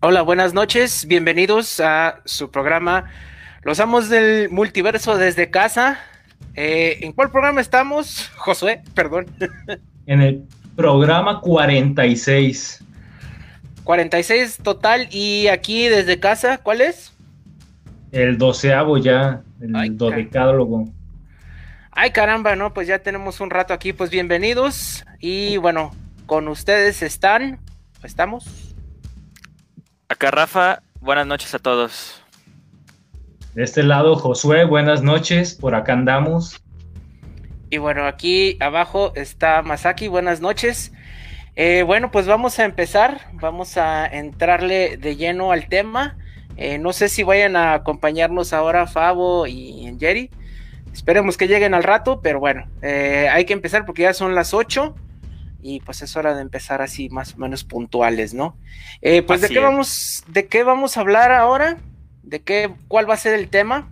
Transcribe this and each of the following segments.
Hola, buenas noches, bienvenidos a su programa Los Amos del Multiverso desde casa. Eh, ¿En cuál programa estamos, Josué? Perdón. En el programa 46. 46 total y aquí desde casa, ¿cuál es? El doceavo ya, el Ay, dodecálogo. Ay, caramba, ¿no? Pues ya tenemos un rato aquí, pues bienvenidos. Y bueno, con ustedes están, estamos. Acá Rafa, buenas noches a todos. De este lado Josué, buenas noches, por acá andamos. Y bueno, aquí abajo está Masaki, buenas noches. Eh, bueno, pues vamos a empezar, vamos a entrarle de lleno al tema. Eh, no sé si vayan a acompañarnos ahora Fabo y Jerry. Esperemos que lleguen al rato, pero bueno, eh, hay que empezar porque ya son las 8 y pues es hora de empezar así más o menos puntuales, ¿no? Eh, pues de qué vamos, de qué vamos a hablar ahora, de qué, cuál va a ser el tema.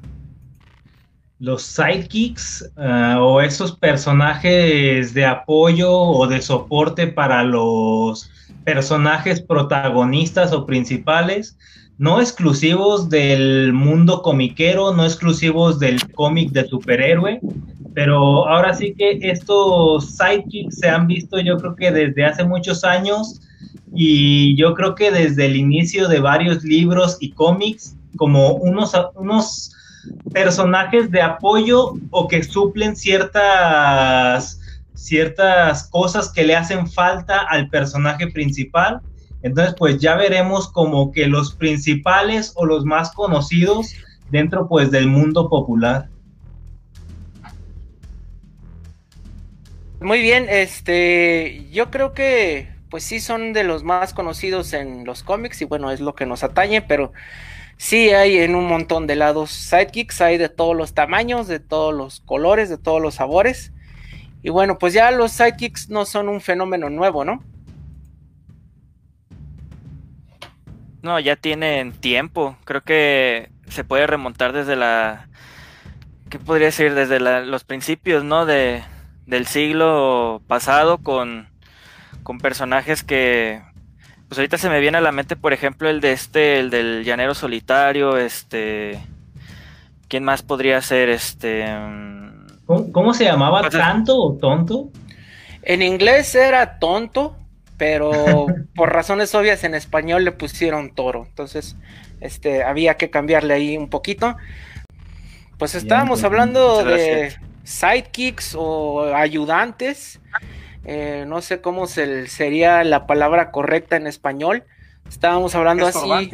Los sidekicks ah, o esos personajes de apoyo o de soporte para los personajes protagonistas o principales, no exclusivos del mundo comiquero, no exclusivos del cómic de superhéroe, pero ahora sí que estos sidekicks se han visto yo creo que desde hace muchos años y yo creo que desde el inicio de varios libros y cómics como unos, unos personajes de apoyo o que suplen ciertas, ciertas cosas que le hacen falta al personaje principal. Entonces, pues ya veremos como que los principales o los más conocidos dentro pues del mundo popular. Muy bien, este, yo creo que pues sí son de los más conocidos en los cómics y bueno, es lo que nos atañe, pero sí hay en un montón de lados sidekicks, hay de todos los tamaños, de todos los colores, de todos los sabores. Y bueno, pues ya los sidekicks no son un fenómeno nuevo, ¿no? No, ya tienen tiempo. Creo que se puede remontar desde la... ¿Qué podría decir? Desde los principios, ¿no? De, del siglo pasado con, con personajes que pues ahorita se me viene a la mente por ejemplo el de este el del llanero solitario este quién más podría ser este cómo, se llamaba pues, tanto o tonto en inglés era tonto pero por razones obvias en español le pusieron toro. Entonces este había que cambiarle ahí un poquito. Pues estábamos hablando de sidekicks o ayudantes. Eh, no sé cómo se, sería la palabra correcta en español. Estábamos hablando así.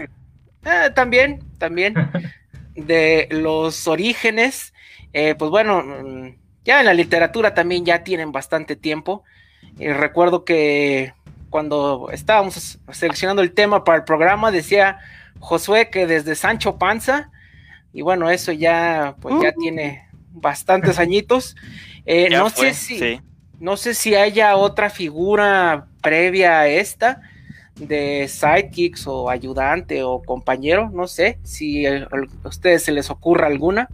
Eh, también, también. de los orígenes. Eh, pues bueno, mm, ya en la literatura también ya tienen bastante tiempo. recuerdo que cuando estábamos seleccionando el tema para el programa decía Josué que desde Sancho Panza. Y bueno, eso ya, pues ya uh. tiene bastantes añitos. Eh, no sé si no sé si haya otra figura previa a esta de sidekicks o ayudante o compañero, no sé si a ustedes se les ocurra alguna.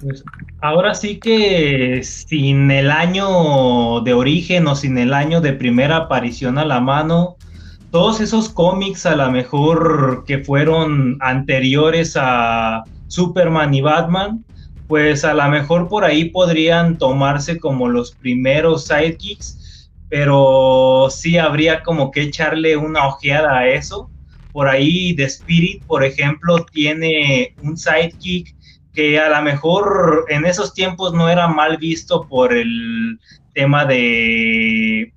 Pues, ahora sí que sin el año de origen o sin el año de primera aparición a la mano, todos esos cómics a lo mejor que fueron anteriores a Superman y Batman, pues a lo mejor por ahí podrían tomarse como los primeros sidekicks, pero sí habría como que echarle una ojeada a eso. Por ahí The Spirit, por ejemplo, tiene un sidekick que a lo mejor en esos tiempos no era mal visto por el tema de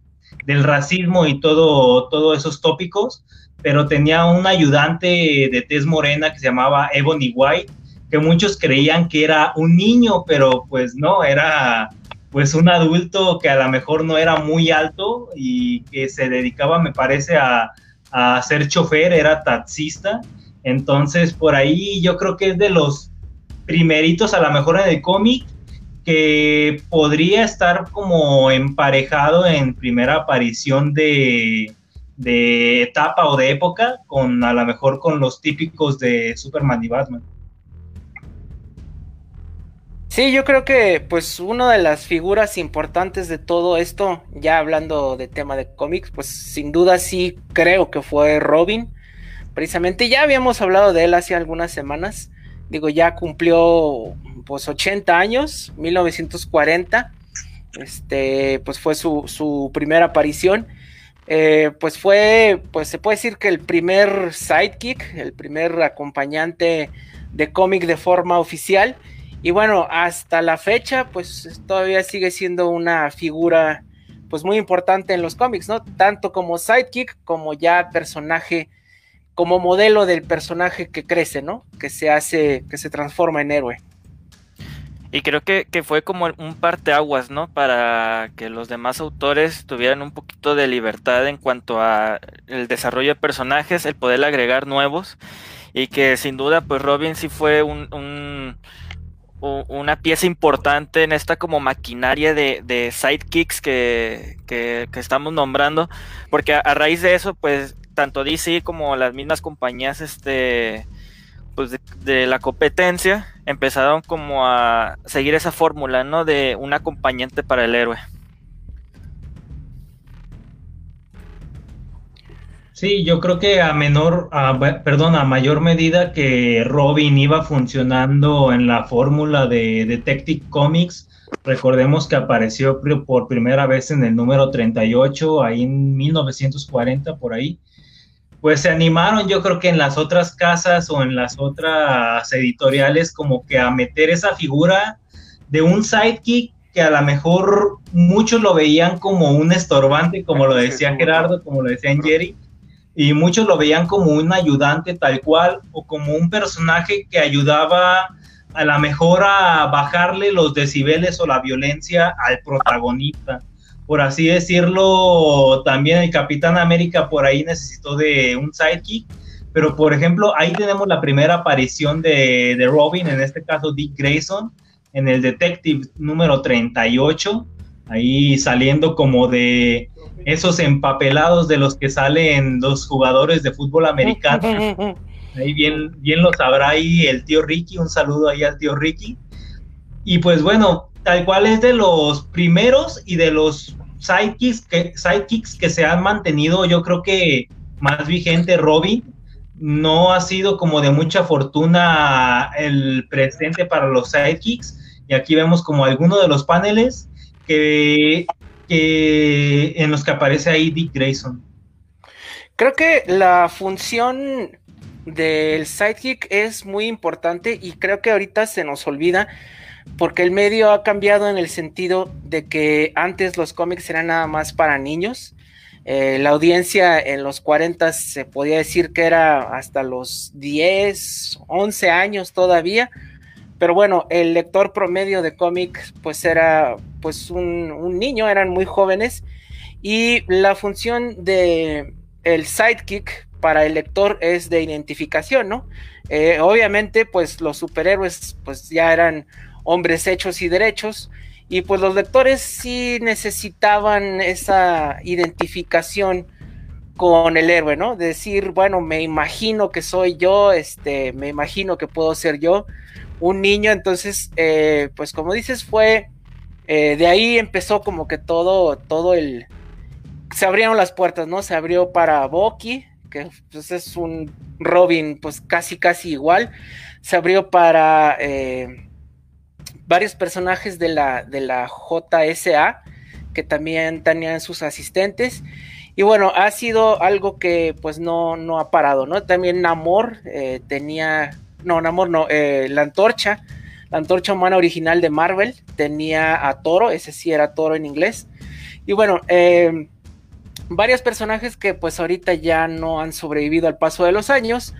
del racismo y todo todos esos tópicos, pero tenía un ayudante de tez morena que se llamaba Ebony White que muchos creían que era un niño, pero pues no, era pues un adulto que a lo mejor no era muy alto y que se dedicaba, me parece, a, a ser chofer, era taxista. Entonces, por ahí yo creo que es de los primeritos, a lo mejor en el cómic, que podría estar como emparejado en primera aparición de, de etapa o de época, con a lo mejor con los típicos de Superman y Batman. Sí, yo creo que pues una de las figuras importantes de todo esto, ya hablando de tema de cómics, pues sin duda sí creo que fue Robin. Precisamente ya habíamos hablado de él hace algunas semanas. Digo, ya cumplió pues 80 años, 1940. Este, pues fue su, su primera aparición. Eh, pues fue, pues se puede decir que el primer sidekick, el primer acompañante de cómic de forma oficial y bueno, hasta la fecha, pues todavía sigue siendo una figura pues muy importante en los cómics, ¿no? Tanto como sidekick como ya personaje, como modelo del personaje que crece, ¿no? Que se hace, que se transforma en héroe. Y creo que, fue como un parteaguas, ¿no? Para que los demás autores tuvieran un poquito de libertad en cuanto a el desarrollo de personajes, el poder agregar nuevos. Y que sin duda, pues Robin sí fue un una pieza importante en esta como maquinaria de, sidekicks que, estamos nombrando, porque a, raíz de eso, pues tanto DC como las mismas compañías este, pues de, la competencia empezaron como a seguir esa fórmula, ¿no? De un acompañante para el héroe. Sí, yo creo que a menor, perdón, a mayor medida que Robin iba funcionando en la fórmula de Detective Comics, recordemos que apareció por primera vez en el número 38, ahí en 1940, por ahí, pues se animaron yo creo que en las otras casas o en las otras editoriales como que a meter esa figura de un sidekick que a lo mejor muchos lo veían como un estorbante, como lo decía Gerardo, como lo decía Jerry, y muchos lo veían como un ayudante tal cual o como un personaje que ayudaba a la mejor a bajarle los decibeles o la violencia al protagonista. Por así decirlo, también el Capitán América por ahí necesitó de un sidekick, pero por ejemplo, ahí tenemos la primera aparición de, de Robin, en este caso Dick Grayson, en el Detective número 38, ahí saliendo como de esos empapelados de los que salen los jugadores de fútbol americano. Ahí bien, bien lo sabrá ahí el tío Ricky, un saludo ahí al tío Ricky. Y pues bueno, tal cual es de los primeros y de los sidekicks que, sidekicks que se han mantenido, yo creo que más vigente Robin. No ha sido como de mucha fortuna el presente para los sidekicks. Y aquí vemos como algunos de los paneles que en los que aparece ahí Dick Grayson. Creo que la función del sidekick es muy importante y creo que ahorita se nos olvida porque el medio ha cambiado en el sentido de que antes los cómics eran nada más para niños. Eh, la audiencia en los 40 se podía decir que era hasta los 10, 11 años todavía pero bueno, el lector promedio de cómics pues era pues un, niño, eran muy jóvenes y la función de el sidekick para el lector es de identificación, ¿no? Eh, obviamente pues los superhéroes pues ya eran hombres hechos y derechos y pues los lectores sí necesitaban esa identificación con el héroe, ¿no? Decir, bueno, me imagino que soy yo, este, me imagino que puedo ser yo un niño, entonces, eh, pues como dices, fue, eh, de ahí empezó como que todo, todo el, se abrieron las puertas, ¿no? Se abrió para Bucky, que pues, es un Robin, pues casi, casi igual, se abrió para eh, varios personajes de la, de la JSA, que también tenían sus asistentes. Y bueno, ha sido algo que pues no, no ha parado, ¿no? También Namor tenía no, Namor no, eh, la antorcha, la antorcha humana original de Marvel, tenía a Toro, ese sí era Toro en inglés. Y bueno, eh, varios personajes que pues ahorita ya no han sobrevivido al paso de los años,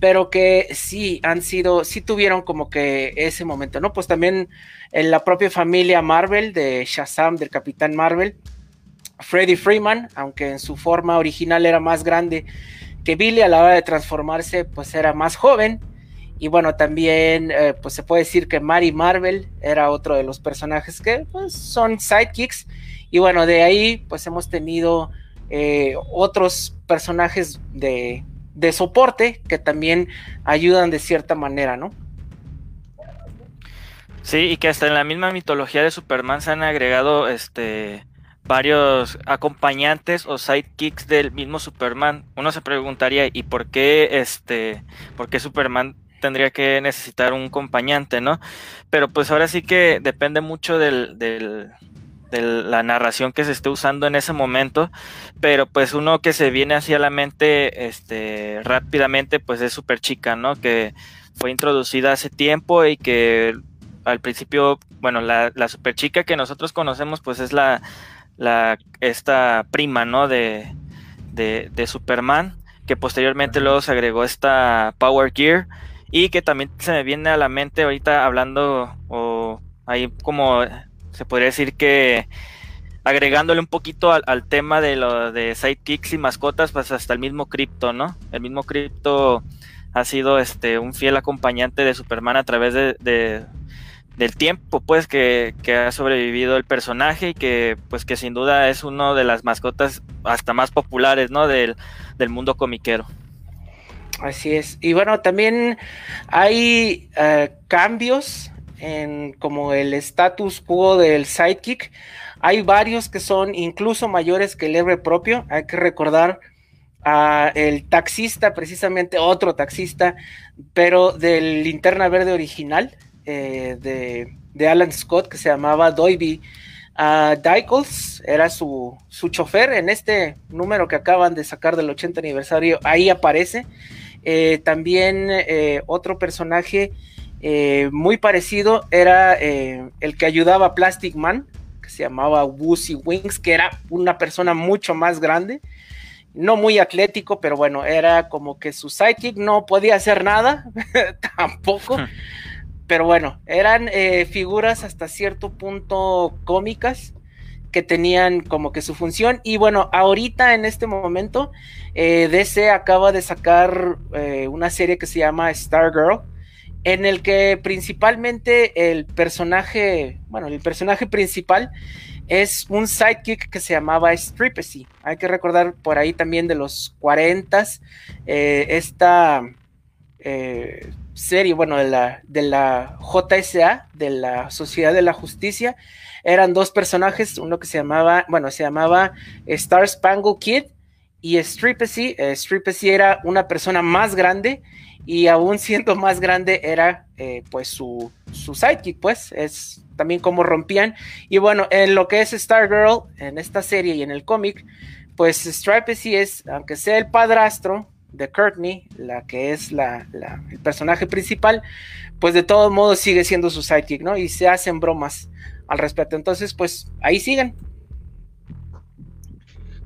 pero que sí han sido, sí tuvieron como que ese momento, ¿no? Pues también en la propia familia Marvel, de Shazam, del Capitán Marvel, Freddy Freeman, aunque en su forma original era más grande que Billy, a la hora de transformarse, pues era más joven. Y bueno, también eh, pues se puede decir que Mary Marvel era otro de los personajes que pues, son sidekicks. Y bueno, de ahí pues hemos tenido eh, otros personajes de, de, soporte que también ayudan de cierta manera, ¿no? Sí, y que hasta en la misma mitología de Superman se han agregado este varios acompañantes o sidekicks del mismo Superman. Uno se preguntaría, ¿y por qué este por qué Superman tendría que necesitar un acompañante, ¿no? Pero pues ahora sí que depende mucho del, del, de la narración que se esté usando en ese momento, pero pues uno que se viene hacia la mente este, rápidamente pues es Super Chica, ¿no? Que fue introducida hace tiempo y que al principio, bueno, la, la Super Chica que nosotros conocemos pues es la, la esta prima, ¿no? De, de, de Superman, que posteriormente luego se agregó esta Power Gear y que también se me viene a la mente ahorita hablando o ahí como se podría decir que agregándole un poquito al, tema de lo de sidekicks y mascotas, pues hasta el mismo Crypto, ¿no? El mismo Crypto ha sido este un fiel acompañante de Superman a través de, del tiempo, pues, que, que, ha sobrevivido el personaje y que, pues, que sin duda es uno de las mascotas hasta más populares, ¿no? Del, del mundo comiquero. Así es. Y bueno, también hay uh, cambios en como el status quo del sidekick. Hay varios que son incluso mayores que el héroe propio. Hay que recordar a el taxista, precisamente otro taxista, pero del linterna verde original eh, de, de, Alan Scott que se llamaba Doiby. Uh, era su, su chofer en este número que acaban de sacar del 80 aniversario, ahí aparece. Eh, también eh, otro personaje eh, muy parecido era el que ayudaba a Plastic Man, que se llamaba Woozy Wings, que era una persona mucho más grande, no muy atlético, pero bueno, era como que su sidekick no podía hacer nada, tampoco. pero bueno, eran figuras hasta cierto punto cómicas que tenían como que su función. Y bueno, ahorita en este momento, DC acaba de sacar una serie que se llama Stargirl en el que principalmente el personaje, bueno, el personaje principal es un sidekick que se llamaba Stripesy. Hay que recordar por ahí también de los 40 eh, esta eh, serie, bueno, de la, de la JSA, de la Sociedad de la Justicia, eran dos personajes, uno que se llamaba, bueno, se llamaba Star Spangled Kid y Stripesy. Eh, era una persona más grande y aún siendo más grande era eh, pues su, su sidekick, pues es también como rompían. Y bueno, en lo que es Stargirl, en esta serie y en el cómic, pues Stripe sí es, aunque sea el padrastro de Courtney, la que es la, el personaje principal, pues de todos modos sigue siendo su sidekick, ¿no? Y se hacen bromas al respecto. Entonces, pues ahí siguen,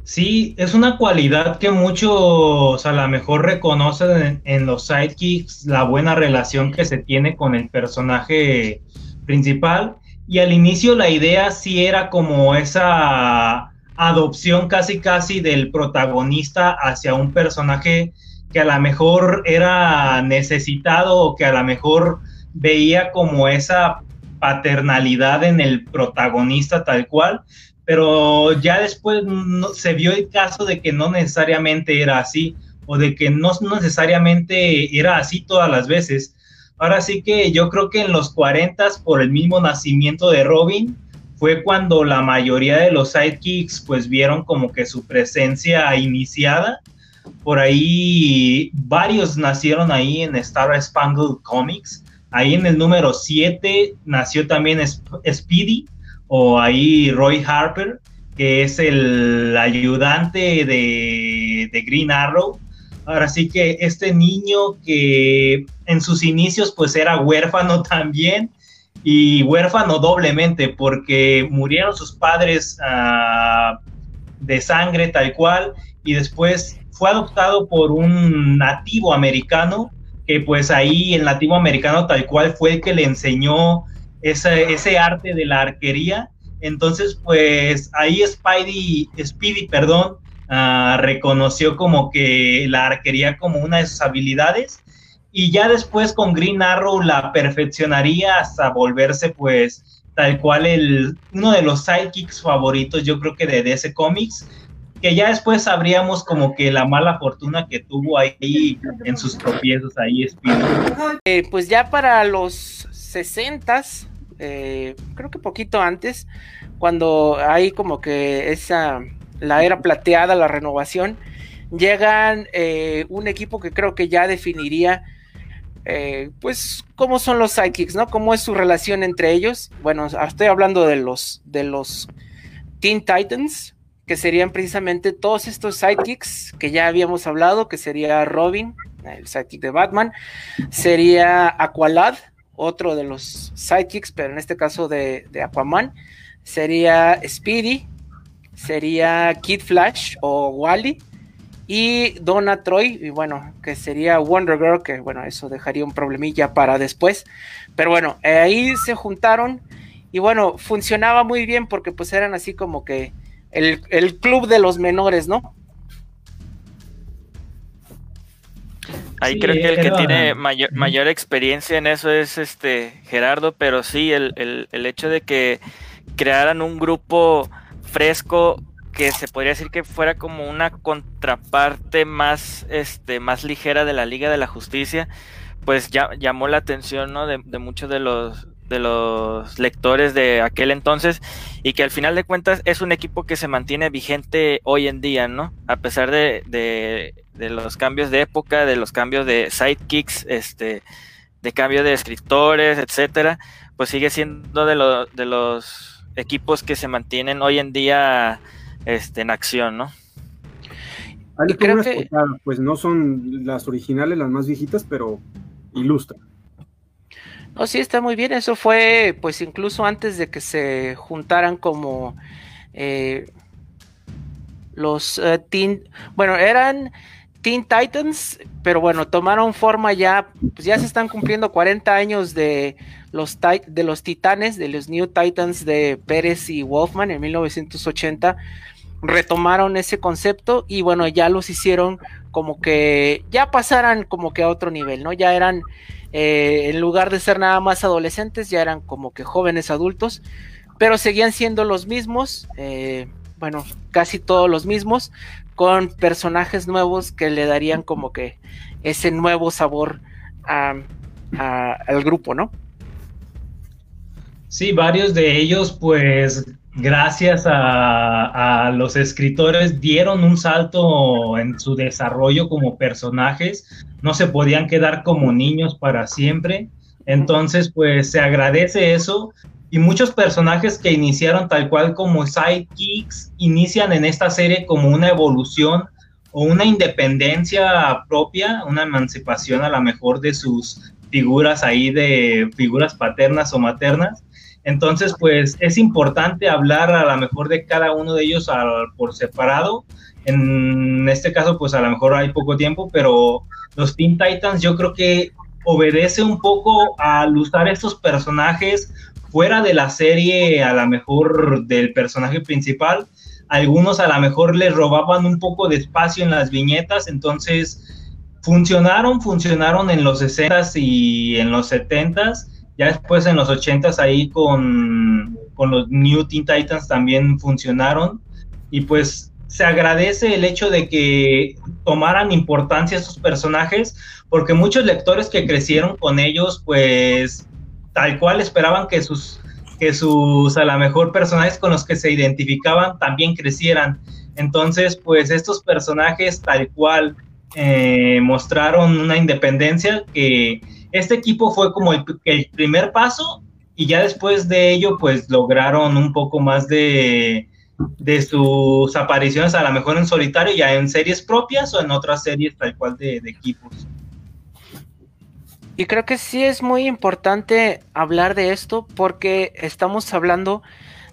Sí, es una cualidad que muchos a lo mejor reconocen en, los sidekicks, la buena relación que se tiene con el personaje principal. Y al inicio la idea sí era como esa adopción casi casi del protagonista hacia un personaje que a lo mejor era necesitado o que a lo mejor veía como esa paternalidad en el protagonista tal cual, pero ya después se vio el caso de que no necesariamente era así o de que no necesariamente era así todas las veces. Ahora sí que yo creo que en los 40 por el mismo nacimiento de Robin fue cuando la mayoría de los sidekicks pues vieron como que su presencia iniciada. Por ahí varios nacieron ahí en Star Spangled Comics. Ahí en el número 7 nació también Speedy, o ahí Roy Harper, que es el ayudante de, Green Arrow. Ahora sí que este niño que en sus inicios pues era huérfano también y huérfano doblemente porque murieron sus padres ah, de sangre tal cual y después fue adoptado por un nativo americano que pues ahí el nativo americano tal cual fue el que le enseñó ese, arte de la arquería. Entonces, pues ahí Spidey, Speedy, perdón, ah, reconoció como que la arquería como una de sus habilidades y ya después con Green Arrow la perfeccionaría hasta volverse pues tal cual el uno de los sidekicks favoritos yo creo que de DC Comics que ya después sabríamos como que la mala fortuna que tuvo ahí en sus tropiezos ahí Speedy. Eh, pues ya para los 60 eh, creo que poquito antes, cuando hay como que esa, la era plateada, la renovación, llegan eh, un equipo que creo que ya definiría eh, pues cómo son los sidekicks, ¿no? Cómo es su relación entre ellos. Bueno, estoy hablando de los de los Teen Titans, que serían precisamente todos estos sidekicks que ya habíamos hablado, que sería Robin, el sidekick de Batman, sería Aqualad, otro de los sidekicks, pero en este caso de, de Aquaman, sería Speedy, sería Kid Flash o Wally, y Donna Troy, y bueno, que sería Wonder Girl, que bueno, eso dejaría un problemilla para después. Pero bueno, ahí se juntaron y bueno, funcionaba muy bien porque pues eran así como que el, club de los menores, ¿no? Ahí creo que el que tiene mayor, mayor, experiencia en eso es este Gerardo, pero sí, el, el hecho de que crearan un grupo fresco que se podría decir que fuera como una contraparte más, este, más ligera de la Liga de la Justicia, pues ya, llamó la atención ¿no? de, muchos de los, de los lectores de aquel entonces y que al final de cuentas es un equipo que se mantiene vigente hoy en día, ¿no? A pesar de, de, de los cambios de época, de los cambios de sidekicks, este, de cambio de escritores, etcétera, pues sigue siendo de, de los equipos que se mantienen hoy en día este, en acción, ¿no? creo que... pues no son las originales, las más viejitas, pero ilustran. No, sí, está muy bien. Eso fue, pues, incluso antes de que se juntaran como eh, los uh, Teen. Bueno, eran Teen Titans, pero bueno, tomaron forma ya. Pues ya se están cumpliendo 40 años de los, de los Titanes, de los New Titans de Pérez y Wolfman en 1980 retomaron ese concepto y bueno, ya los hicieron como que ya pasaran como que a otro nivel, ¿no? Ya eran, eh, en lugar de ser nada más adolescentes, ya eran como que jóvenes adultos, pero seguían siendo los mismos, eh, bueno, casi todos los mismos, con personajes nuevos que le darían como que ese nuevo sabor al grupo, ¿no? Sí, varios de ellos pues gracias a, los escritores, dieron un salto en su desarrollo como personajes, no se podían quedar como niños para siempre, entonces pues se agradece eso. Y muchos personajes que iniciaron tal cual como sidekicks inician en esta serie como una evolución o una independencia propia, una emancipación a la mejor de sus figuras ahí de figuras paternas o maternas entonces, pues es importante hablar a lo mejor de cada uno de ellos por separado. En este caso, pues a lo mejor hay poco tiempo, pero los Teen Titans yo creo que obedece un poco al usar estos personajes fuera de la serie, a lo mejor del personaje principal. Algunos a lo mejor les robaban un poco de espacio en las viñetas, entonces funcionaron, funcionaron en los 60s y en los 70s ya después en los 80s ahí con, los New Teen Titans también funcionaron. Y pues se agradece el hecho de que tomaran importancia estos personajes, porque muchos lectores que crecieron con ellos, pues tal cual esperaban que sus, que sus a lo mejor personajes con los que se identificaban también crecieran. Entonces, pues estos personajes tal cual eh, mostraron una independencia que este equipo fue como el, primer paso y ya después de ello pues lograron un poco más de, de sus apariciones a lo mejor en solitario ya en series propias o en otras series tal cual de, equipos. Y creo que sí es muy importante hablar de esto porque estamos hablando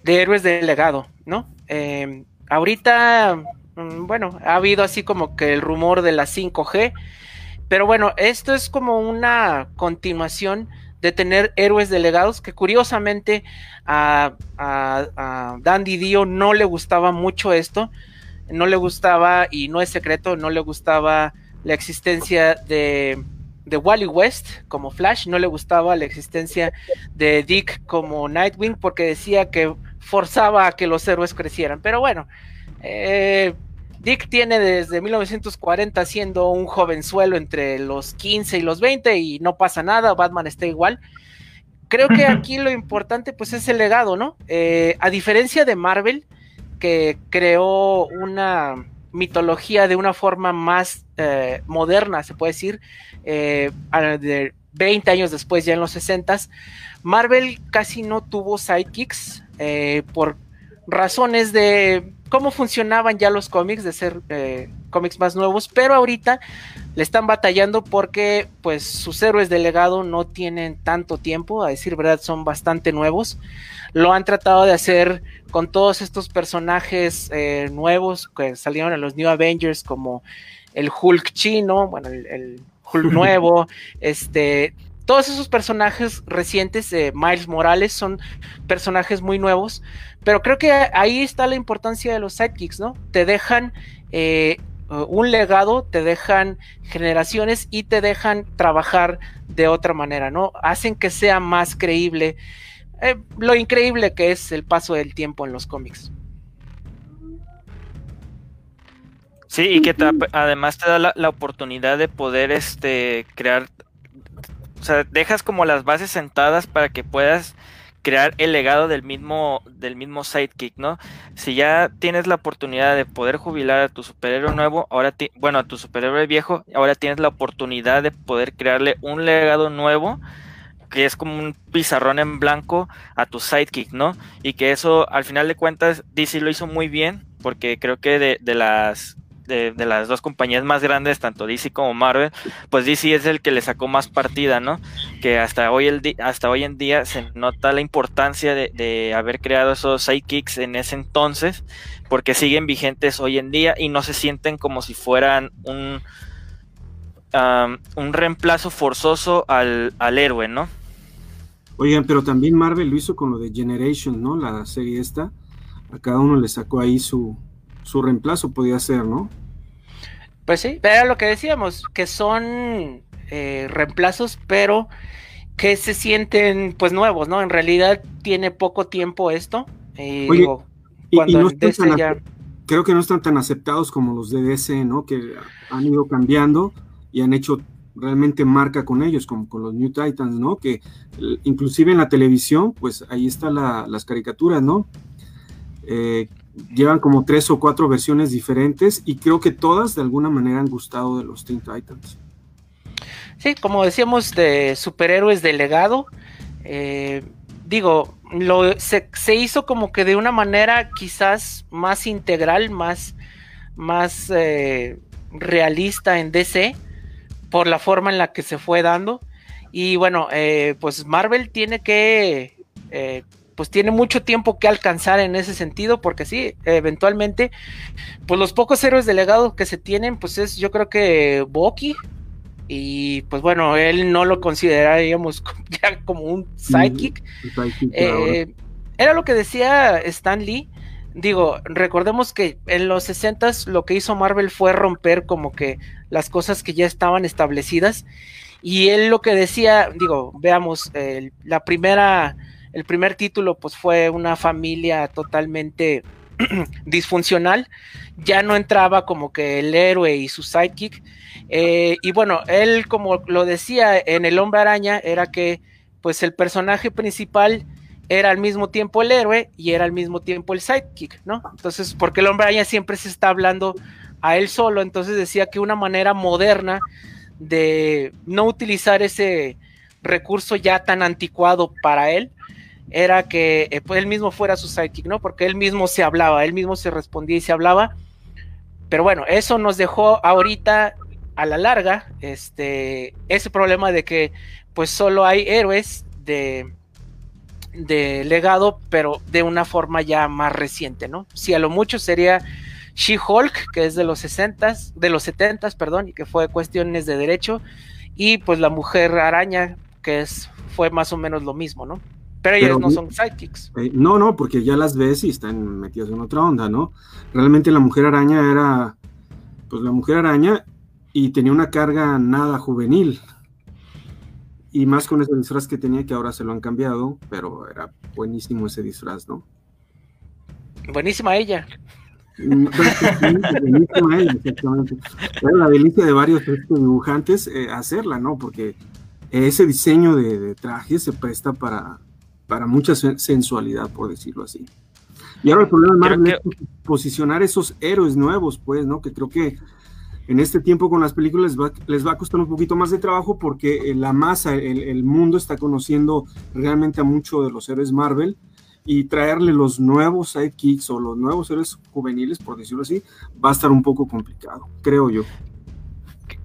de héroes del legado, ¿no? Eh, ahorita, mm, bueno, ha habido así como que el rumor de la 5G pero bueno, esto es como una continuación de tener héroes delegados que curiosamente a, a, Dandy Dio no le gustaba mucho esto, no le gustaba, y no es secreto, no le gustaba la existencia de, de Wally West como Flash, no le gustaba la existencia de Dick como Nightwing porque decía que forzaba a que los héroes crecieran. Pero bueno, eh, Dick tiene desde 1940 siendo un jovenzuelo entre los 15 y los 20 y no pasa nada, Batman está igual. creo que aquí lo importante pues es el legado, ¿no? Eh, a diferencia de Marvel, que creó una mitología de una forma más eh, moderna, se puede decir, eh, de 20 años después, ya en los 60 Marvel casi no tuvo sidekicks por razones de cómo funcionaban ya los cómics, de ser cómics más nuevos, pero ahorita le están batallando porque pues sus héroes de legado no tienen tanto tiempo, a decir verdad son bastante nuevos. Lo han tratado de hacer con todos estos personajes eh, nuevos que salieron en los New Avengers como el Hulk chino, bueno, el, Hulk nuevo, este, todos esos personajes recientes de Miles Morales son personajes muy nuevos, pero creo que ahí está la importancia de los sidekicks, ¿no? Te dejan eh, un legado, te dejan generaciones y te dejan trabajar de otra manera, ¿no? Hacen que sea más creíble eh, lo increíble que es el paso del tiempo en los cómics. Sí, y que además te da la, la, oportunidad de poder este crear, o sea, dejas como las bases sentadas para que puedas crear el legado del mismo, del mismo sidekick, ¿no? Si ya tienes la oportunidad de poder jubilar a tu superhéroe nuevo, ahora bueno, a tu superhéroe viejo, ahora tienes la oportunidad de poder crearle un legado nuevo que es como un pizarrón en blanco a tu sidekick, ¿no? Y que eso, al final de cuentas, DC lo hizo muy bien, porque creo que de, de las de, las dos compañías más grandes, tanto DC como Marvel, pues DC es el que le sacó más partida, ¿no? Que hasta hoy, el hasta hoy en día se nota la importancia de, haber creado esos sidekicks en ese entonces, porque siguen vigentes hoy en día y no se sienten como si fueran un, un reemplazo forzoso al, héroe, ¿no? Oigan, pero también Marvel lo hizo con lo de Generation, ¿no? La serie esta. A cada uno le sacó ahí su, su reemplazo, podía ser, ¿no? Pues sí, era lo que decíamos, que son eh, reemplazos, pero que se sienten pues nuevos, ¿no? En realidad tiene poco tiempo esto. Eh, cuando creo que no están tan aceptados como los de DC, ¿no? Que han ido cambiando y han hecho realmente marca con ellos, como con los New Titans, ¿no? Que inclusive en la televisión, pues ahí están las caricaturas, ¿no? Eh, llevan como tres o cuatro versiones diferentes y creo que todas de alguna manera han gustado de los Teen Titans. Sí, como decíamos, de superhéroes de legado. Eh, digo, lo, se, hizo como que de una manera quizás más integral, más, más eh, realista en DC, por la forma en la que se fue dando. Y bueno, eh, pues Marvel tiene que pues tiene mucho tiempo que alcanzar en ese sentido, porque sí, eventualmente, pues los pocos héroes delegados que se tienen, pues es yo creo que Bucky, y pues bueno, él no lo consideraríamos ya como un sidekick. Eh, era lo que decía Stan Lee. Digo, recordemos que en los 60 lo que hizo Marvel fue romper como que las cosas que ya estaban establecidas. Y él lo que decía, digo, veamos, la primera el primer título pues fue una familia totalmente disfuncional, ya no entraba como que el héroe y su sidekick. Eh, y bueno, él como lo decía en El hombre araña, era que pues el personaje principal era al mismo tiempo el héroe y era al mismo tiempo el sidekick, ¿no? Entonces, porque el hombre araña siempre se está hablando a él solo, entonces decía que una manera moderna de no utilizar ese recurso ya tan anticuado para él, era que eh, pues, él mismo fuera su sidekick, ¿no? Porque él mismo se hablaba, él mismo se respondía y se hablaba. Pero bueno, eso nos dejó ahorita a la larga este, ese problema de que pues solo hay héroes de, de legado, pero de una forma ya más reciente, ¿no? Si a lo mucho sería She-Hulk, que es de los 60 de los 70 perdón, y que fue cuestiones de derecho, y pues la Mujer Araña, que es, fue más o menos lo mismo, ¿no? Pero ellos no son sidekicks. Eh, no, no, porque ya las ves y están metidas en otra onda, ¿no? Realmente la mujer araña era, pues la mujer araña y tenía una carga nada juvenil. Y más con ese disfraz que tenía, que ahora se lo han cambiado, pero era buenísimo ese disfraz, ¿no? Buenísima ella. Mm, buenísima ella, exactamente. Era la delicia de varios dibujantes eh, hacerla, ¿no? Porque ese diseño de, traje se presta para, para mucha sensualidad, por decirlo así. Y ahora el problema Marvel es posicionar esos héroes nuevos, pues, ¿no? Que creo que en este tiempo con las películas les va, a costar un poquito más de trabajo porque eh, la masa, el, mundo está conociendo realmente a muchos de los héroes Marvel y traerle los nuevos sidekicks o los nuevos héroes juveniles, por decirlo así, va a estar un poco complicado, creo yo.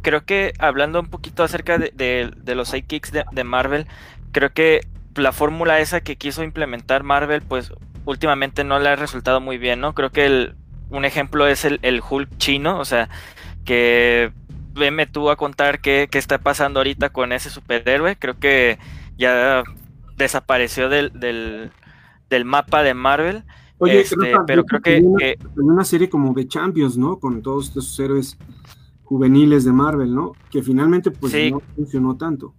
Creo que hablando un poquito acerca de, los sidekicks de, de Marvel, creo que la fórmula esa que quiso implementar Marvel, pues últimamente no le ha resultado muy bien, ¿no? Creo que el, un ejemplo es el, el Hulk chino, o sea, que veme tú a contar qué, qué, está pasando ahorita con ese superhéroe. Creo que ya desapareció del, del, mapa de Marvel. Oye, este, pero creo que, Hay una serie como de Champions, ¿no? Con todos estos héroes juveniles de Marvel, ¿no? Que finalmente pues no funcionó tanto.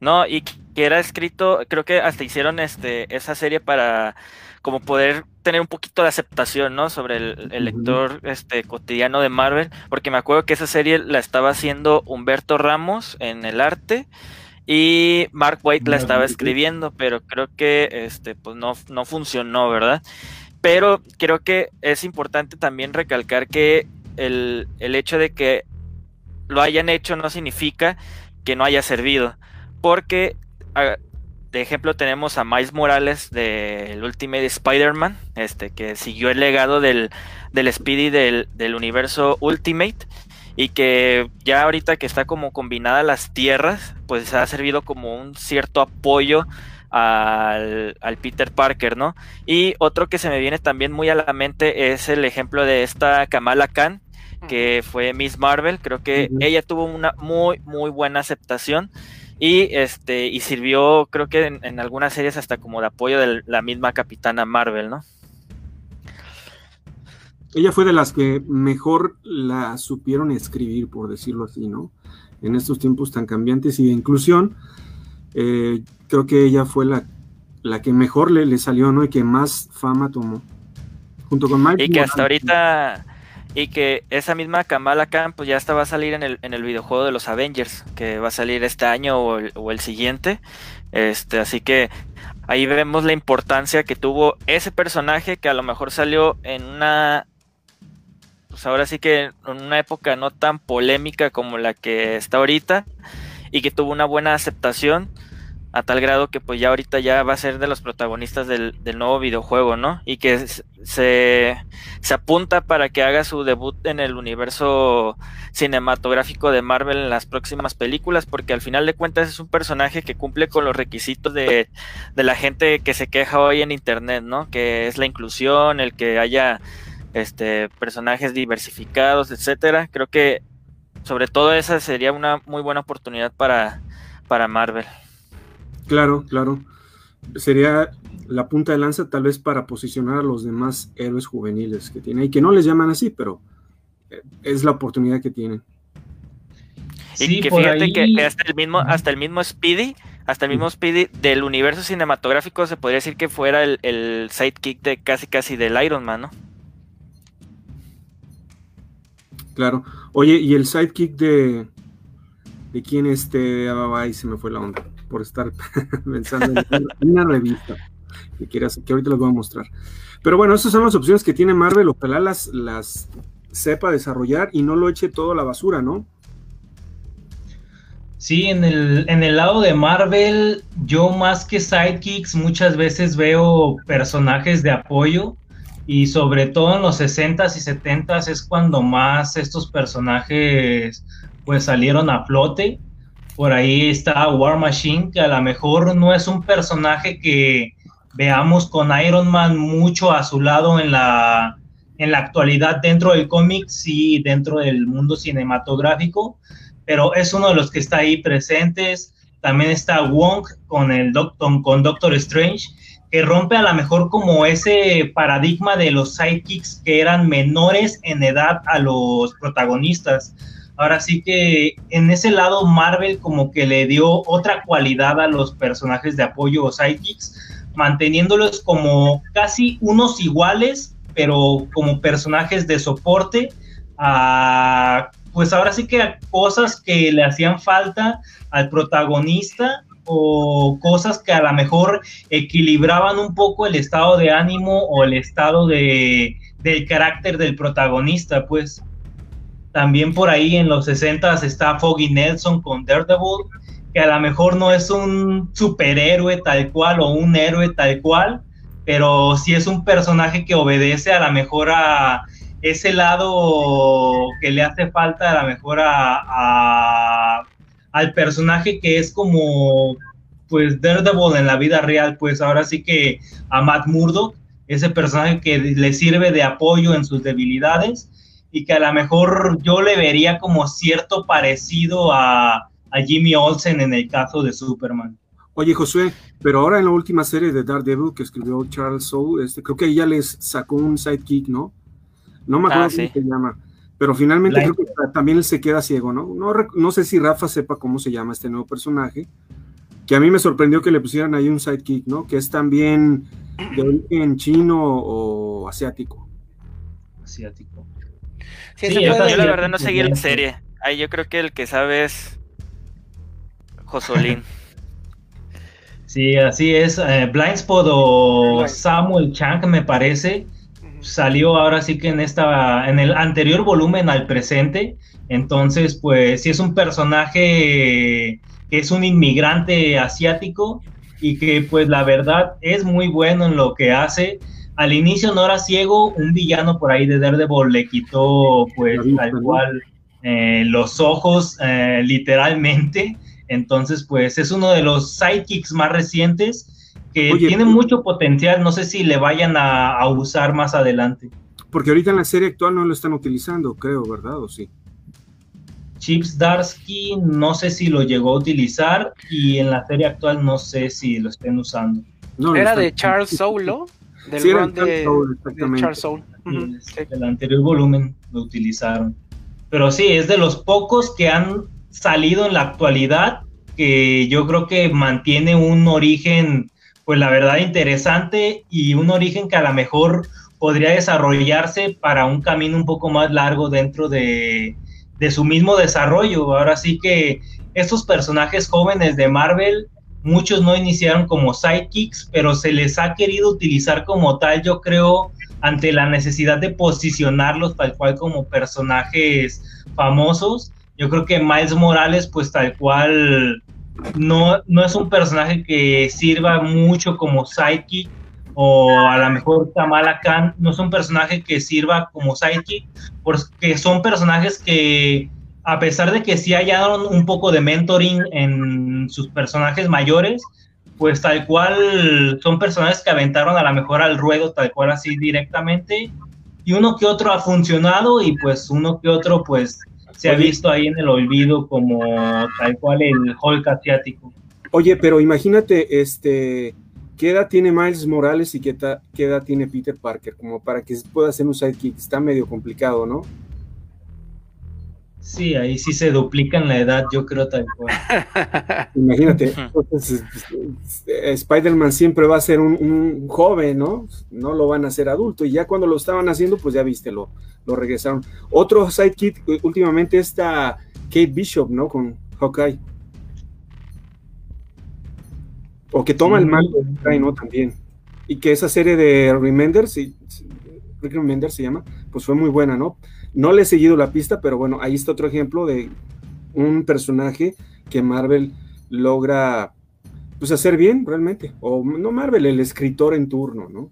No, y que era escrito, creo que hasta hicieron este esa serie para como poder tener un poquito de aceptación, ¿no? Sobre el, lector este, cotidiano de Marvel, porque me acuerdo que esa serie la estaba haciendo Humberto Ramos en el arte y Mark White la estaba escribiendo, pero creo que este, pues no, no funcionó, ¿verdad? Pero creo que es importante también recalcar que el, el hecho de que lo hayan hecho no significa que no haya servido, porque de ejemplo tenemos a Miles Morales del Ultimate Spider-Man, este, que siguió el legado del, del Speedy del, del, universo Ultimate y que ya ahorita que está como combinada las tierras, pues ha servido como un cierto apoyo al, al, Peter Parker, ¿no? Y otro que se me viene también muy a la mente es el ejemplo de esta Kamala Khan, que fue Miss Marvel, creo que ella tuvo una muy, muy buena aceptación y este, y sirvió, creo que en, algunas series hasta como de apoyo de la misma Capitana Marvel, ¿no? Ella fue de las que mejor la supieron escribir, por decirlo así, ¿no? En estos tiempos tan cambiantes y de inclusión, eh, creo que ella fue la, la que mejor le, le, salió, ¿no? Y que más fama tomó. Junto con Mike. Y que hasta ahorita y que esa misma Kamala Khan pues ya está va a salir en el, en el videojuego de los Avengers, que va a salir este año o el, siguiente. Este, así que ahí vemos la importancia que tuvo ese personaje que a lo mejor salió en una pues ahora sí que en una época no tan polémica como la que está ahorita y que tuvo una buena aceptación a tal grado que pues ya ahorita ya va a ser de los protagonistas del, nuevo videojuego, ¿no? Y que se, se, apunta para que haga su debut en el universo cinematográfico de Marvel en las próximas películas, porque al final de cuentas es un personaje que cumple con los requisitos de, de la gente que se queja hoy en internet, ¿no? Que es la inclusión, el que haya este personajes diversificados, etcétera. Creo que sobre todo esa sería una muy buena oportunidad para, para Marvel. Claro, claro. Sería la punta de lanza tal vez para posicionar a los demás héroes juveniles que tiene y que no les llaman así, pero eh, es la oportunidad que tienen. y que fíjate que hasta el mismo, hasta el mismo Speedy, hasta el mismo Speedy del universo cinematográfico se podría decir que fuera el, el sidekick de casi casi del Iron Man, ¿no? Claro. Oye, y el sidekick de de quién este ahí se me fue la onda por estar pensando en una revista que quieras, que ahorita les voy a mostrar. Pero bueno, esas son las opciones que tiene Marvel, ojalá las, las sepa desarrollar y no lo eche todo a la basura, ¿no? Sí, en el, en el lado de Marvel, yo más que sidekicks muchas veces veo personajes de apoyo y sobre todo en los 60s y 70s es cuando más estos personajes pues salieron a flote por ahí está War Machine, que a lo mejor no es un personaje que veamos con Iron Man mucho a su lado en la, en la actualidad dentro del cómic, sí, dentro del mundo cinematográfico, pero es uno de los que está ahí presentes. También está Wong con, el Doctor, con Doctor Strange, que rompe a lo mejor como ese paradigma de los sidekicks que eran menores en edad a los protagonistas Ahora sí que en ese lado Marvel como que le dio otra cualidad a los personajes de apoyo o sidekicks, manteniéndolos como casi unos iguales, pero como personajes de soporte a pues ahora sí que cosas que le hacían falta al protagonista o cosas que a lo mejor equilibraban un poco el estado de ánimo o el estado de, del carácter del protagonista, pues también por ahí en los 60 está Foggy Nelson con Daredevil, que a lo mejor no es un superhéroe tal cual o un héroe tal cual, pero sí es un personaje que obedece a lo mejor a ese lado que le hace falta a lo mejor a, al personaje que es como pues Daredevil en la vida real, pues ahora sí que a Matt Murdock, ese personaje que le sirve de apoyo en sus debilidades y que a lo mejor yo le vería como cierto parecido a, Jimmy Olsen en el caso de Superman. Oye, Josué, pero ahora en la última serie de Daredevil que escribió Charles Soule, este, creo que ella les sacó un sidekick, ¿no? No me acuerdo ah, cómo se llama. Pero finalmente creo que también él se queda ciego, ¿no? ¿no? No sé si Rafa sepa cómo se llama este nuevo personaje, que a mí me sorprendió que le pusieran ahí un sidekick, ¿no? Que es también de origen chino o asiático. Asiático. Sí, yo, la verdad no seguí la serie. Ahí yo creo que el que sabe es Josolín. Sí, así es. Eh, Blindspot o Samuel Chang, me parece, salió ahora sí que en esta, en el anterior volumen al presente. Entonces, pues sí es un personaje que es un inmigrante asiático y que pues la verdad es muy bueno en lo que hace al inicio no era ciego, un villano por ahí de Daredevil le quitó pues tal cual eh, los ojos eh, literalmente, entonces pues es uno de los sidekicks más recientes que tiene mucho potencial, no sé si le vayan a, usar más adelante. Porque ahorita en la serie actual no lo están utilizando, creo, ¿verdad? ¿O sí? Chips Darsky no sé si lo llegó a utilizar y en la serie actual no sé si lo estén usando. ¿Era de Charles Solo? Del de, Charles Soule. El anterior volumen lo utilizaron. Pero sí, es de los pocos que han salido en la actualidad que yo creo que mantiene un origen, pues la verdad interesante y un origen que a lo mejor podría desarrollarse para un camino un poco más largo dentro de, de su mismo desarrollo. Ahora sí que estos personajes jóvenes de Marvel muchos no iniciaron como sidekicks, pero se les ha querido utilizar como tal, yo creo, ante la necesidad de posicionarlos tal cual como personajes famosos. Yo creo que Miles Morales, pues tal cual, no, no es un personaje que sirva mucho como sidekick, o a lo mejor Kamala Khan no es un personaje que sirva como sidekick, porque son personajes que a pesar de que sí hallaron un poco de mentoring en sus personajes mayores, pues tal cual son personajes que aventaron a lo mejor al ruedo, tal cual así directamente, y uno que otro ha funcionado y pues uno que otro pues se ha visto ahí en el olvido como tal cual el Hulk asiático. Oye, pero imagínate, este, ¿qué edad tiene Miles Morales y qué, qué edad tiene Peter Parker? Como para que pueda hacer un sidekick, está medio complicado, ¿no? Sí, ahí sí se duplican la edad, yo creo tal cual. Imagínate, Spider-Man siempre va a ser un, joven, ¿no? No lo van a hacer adulto. Y ya cuando lo estaban haciendo, pues ya viste, lo, lo regresaron. Otro sidekick eh, últimamente está Kate Bishop, ¿no? Con Hawkeye. O que toma el mando de Hawkeye, ¿no? También. Y que esa serie de Remender, sí, Remender se llama, pues fue muy buena, ¿no? No le he seguido la pista, pero bueno, ahí está otro ejemplo de un personaje que Marvel logra pues hacer bien realmente. O no Marvel, el escritor en turno, ¿no?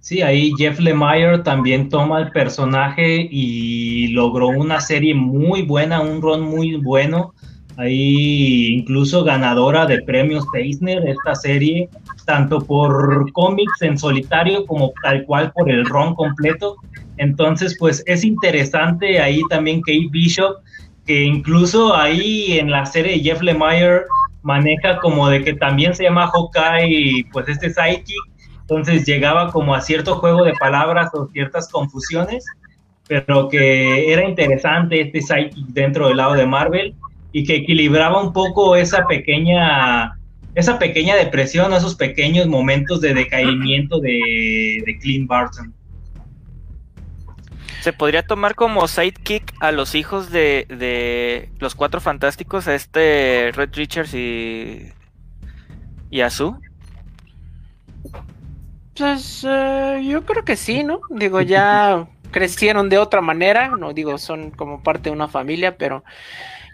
Sí, ahí Jeff Lemire también toma el personaje y logró una serie muy buena, un ron muy bueno. Ahí incluso ganadora de premios Eisner, esta serie, tanto por cómics en solitario como tal cual por el ron completo. Entonces, pues es interesante ahí también Kate Bishop, que incluso ahí en la serie Jeff Lemire maneja como de que también se llama Hawkeye, pues este sidekick, entonces llegaba como a cierto juego de palabras o ciertas confusiones, pero que era interesante este sidekick dentro del lado de Marvel y que equilibraba un poco esa pequeña esa pequeña depresión, esos pequeños momentos de decaimiento de, de Clint Barton. Se podría tomar como sidekick a los hijos de, de los cuatro fantásticos, a este Red Richards y, y a. Pues eh, yo creo que sí, ¿no? Digo, ya crecieron de otra manera, no digo, son como parte de una familia, pero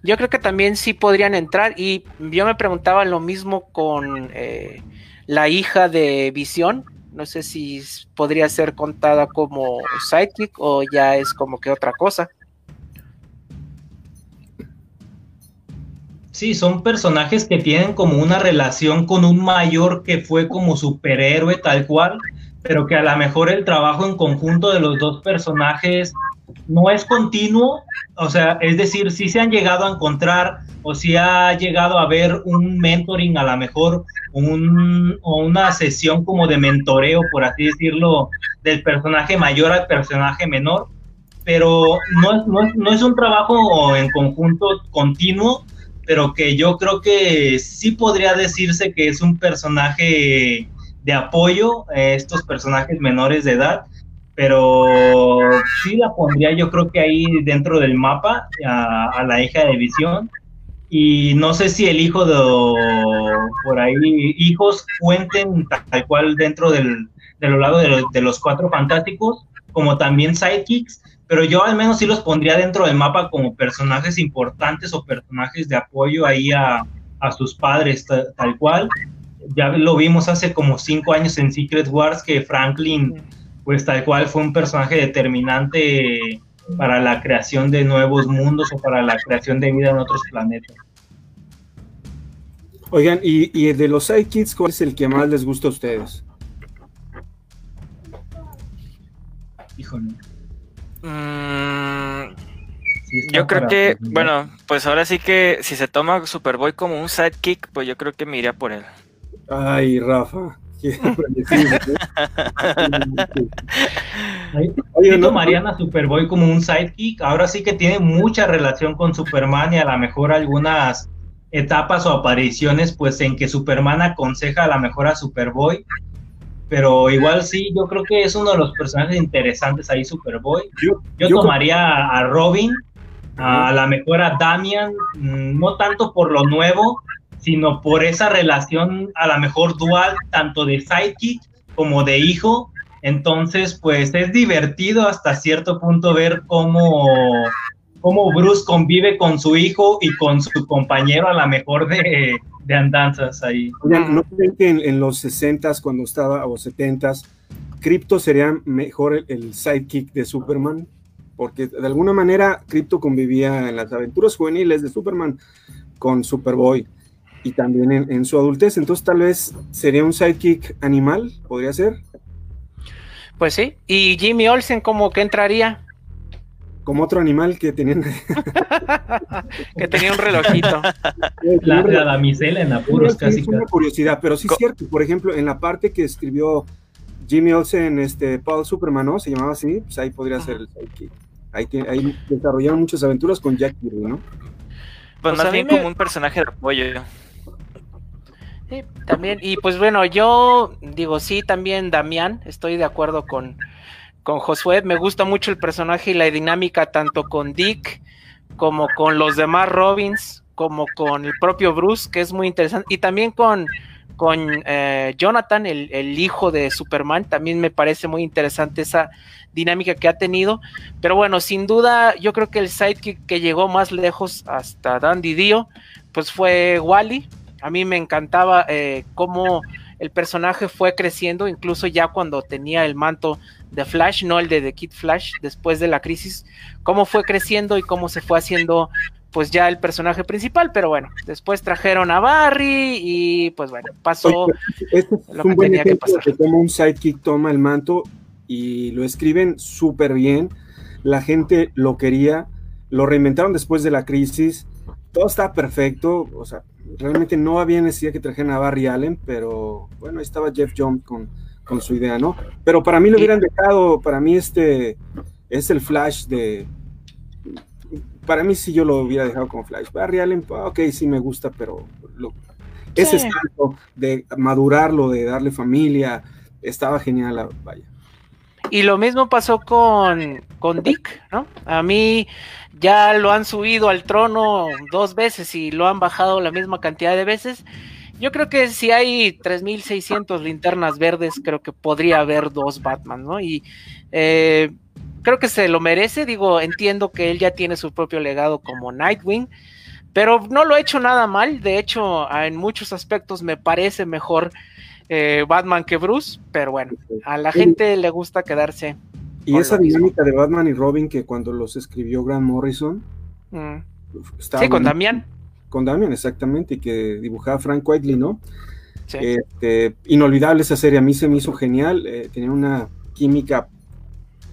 yo creo que también sí podrían entrar. Y yo me preguntaba lo mismo con eh, la hija de Visión. No sé si podría ser contada como sidekick o ya es como que otra cosa. Sí, son personajes que tienen como una relación con un mayor que fue como superhéroe tal cual, pero que a lo mejor el trabajo en conjunto de los dos personajes no es continuo, o sea, es decir, si se han llegado a encontrar o si ha llegado a haber un mentoring, a lo mejor un, o una sesión como de mentoreo, por así decirlo, del personaje mayor al personaje menor, pero no, no, no es un trabajo en conjunto continuo, pero que yo creo que sí podría decirse que es un personaje de apoyo a estos personajes menores de edad, pero sí la pondría yo creo que ahí dentro del mapa a, la hija de Visión. Y no sé si el hijo de por ahí, hijos cuenten tal cual dentro del, de los de, los cuatro fantásticos, como también sidekicks, pero yo al menos sí los pondría dentro del mapa como personajes importantes o personajes de apoyo ahí a, sus padres, tal cual. Ya lo vimos hace como cinco años en Secret Wars que Franklin, pues tal cual fue un personaje determinante para la creación de nuevos mundos o para la creación de vida en otros planetas. Oigan, y, y de los sidekicks, ¿cuál es el que más les gusta a ustedes? Híjole. Mm, yo creo que, bueno, pues ahora sí que si se toma Superboy como un sidekick, pues yo creo que me iría por él. Ay, Rafa. Oye, no Mariana Superboy como un sidekick. Ahora sí que tiene mucha relación con Superman y a lo mejor algunas etapas o apariciones, pues en que Superman aconseja a lo mejor a Superboy pero igual sí, yo creo que es uno de los personajes interesantes ahí, Superboy. Yo, yo, tomaría a Robin, a la mejor a Damian, mm, no tanto por lo nuevo, sino por esa relación a la mejor dual, tanto de sidekick como de hijo. Entonces, pues es divertido hasta cierto punto ver cómo, cómo Bruce convive con su hijo y con su compañero a la mejor de, de andanzas ahí. ¿no creen que en, los 60 cuando estaba, o 70s, Crypto sería mejor el, sidekick de Superman? Porque de alguna manera Crypto convivía en las aventuras juveniles de Superman con Superboy y también en, su adultez, entonces tal vez sería un sidekick animal, podría ser. Pues sí, y Jimmy Olsen como que entraría como otro animal que tenía que tenía un relojito. La, damisela en apuros, casi. Es una curiosidad, pero sí es cierto. Por ejemplo, en la parte que escribió Jimmy Olsen, este, Paul Superman, ¿no? Se llamaba así, pues ahí podría ser el sidekick. Ahí, ahí, desarrollaron muchas aventuras con Jack Kirby, ¿no? Pues, pues más bien como un personaje de apoyo. También, y pues bueno, yo digo, sí, también Damián, estoy de acuerdo con, con Josué. Me gusta mucho el personaje y la dinámica tanto con Dick como con los demás Robins, como con el propio Bruce, que es muy interesante. Y también con, con eh, Jonathan, el, el, hijo de Superman, también me parece muy interesante esa dinámica que ha tenido. Pero bueno, sin duda, yo creo que el sidekick que llegó más lejos hasta Dandy Dio, pues fue Wally. A mí me encantaba eh, cómo el personaje fue creciendo, incluso ya cuando tenía el manto de Flash, no el de The Kid Flash, después de la crisis, cómo fue creciendo y cómo se fue haciendo pues ya el personaje principal, pero bueno, después trajeron a Barry y pues bueno, pasó este lo que tenía que pasar. como un sidekick toma el manto y lo escriben súper bien, la gente lo quería, lo reinventaron después de la crisis, todo está perfecto, o sea, realmente no había necesidad que trajeran a Barry Allen, pero bueno, ahí estaba Jeff Jones con con su idea, ¿no? Pero para mí lo hubieran dejado, para mí este es el Flash de... Para mí sí yo lo hubiera dejado con Flash. Barry Allen, ok, sí me gusta, pero ese salto de madurarlo, de darle familia, estaba genial, vaya. Y lo mismo pasó con, con Dick, ¿no? A mí ya lo han subido al trono dos veces y lo han bajado la misma cantidad de veces. Yo creo que si hay 3600 linternas verdes, creo que podría haber dos Batman, ¿no? Y eh, creo que se lo merece. Digo, entiendo que él ya tiene su propio legado como Nightwing, pero no lo ha hecho nada mal. De hecho, en muchos aspectos me parece mejor eh, Batman que Bruce, pero bueno, a la gente le gusta quedarse. Y esa dinámica de Batman y Robin que cuando los escribió Grant Morrison. Mm. Sí, con Damián. Con Damián, exactamente, y que dibujaba Frank Whiteley, ¿no? Este, inolvidable esa serie, a mí se me hizo genial, eh, tenía una química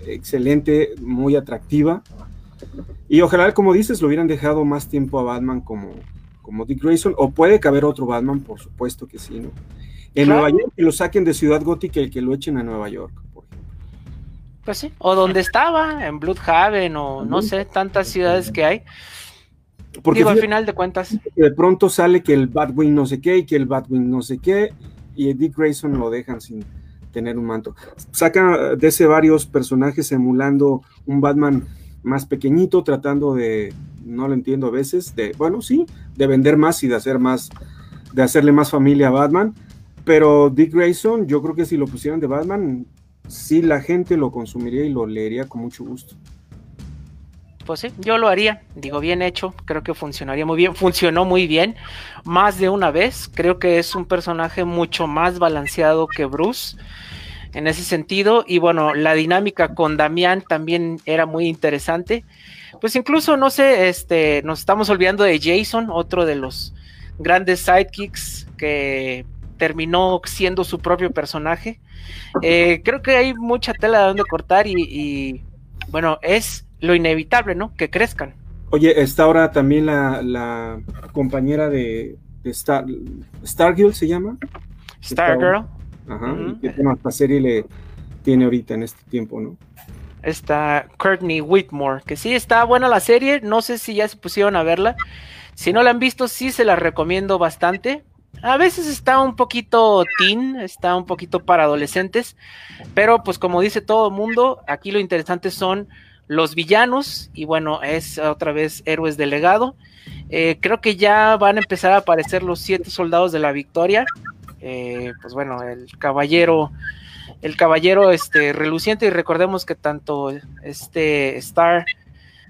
excelente, muy atractiva. Y ojalá, como dices, lo hubieran dejado más tiempo a Batman como, como Dick Grayson, o puede caber otro Batman, por supuesto que sí, ¿no? En Nueva York, que lo saquen de Ciudad Gótica y que lo echen a Nueva York. Pues sí, o donde estaba, en Bloodhaven, o no sé, tantas ciudades que hay. Porque Digo, al final de cuentas. De pronto sale que el Batwing no sé qué y que el Batwing no sé qué, y Dick Grayson lo dejan sin tener un manto. Saca de ese varios personajes emulando un Batman más pequeñito, tratando de, no lo entiendo a veces, de, bueno, sí, de vender más y de hacer más, de hacerle más familia a Batman. Pero Dick Grayson, yo creo que si lo pusieran de Batman, sí la gente lo consumiría y lo leería con mucho gusto. Pues sí, yo lo haría, digo bien hecho, creo que funcionaría muy bien, funcionó muy bien, más de una vez, creo que es un personaje mucho más balanceado que Bruce en ese sentido, y bueno, la dinámica con Damián también era muy interesante, pues incluso, no sé, este, nos estamos olvidando de Jason, otro de los grandes sidekicks que terminó siendo su propio personaje. Eh, creo que hay mucha tela de donde cortar y, bueno, es lo inevitable, ¿no? Que crezcan. Oye, está ahora también la, compañera de, Star, Stargirl, ¿se llama? Stargirl. Ajá, y serie le tiene ahorita en este tiempo, ¿no? Está Courtney Whitmore, que sí está buena la serie, no sé si ya se pusieron a verla. Si no la han visto, sí se la recomiendo bastante. A veces está un poquito teen, está un poquito para adolescentes, pero pues como dice todo el mundo, aquí lo interesante son los villanos y bueno, es otra vez héroes del legado. Eh, creo que ya van a empezar a aparecer los siete soldados de la victoria. Eh, pues bueno, el caballero, el caballero este reluciente y recordemos que tanto este Star,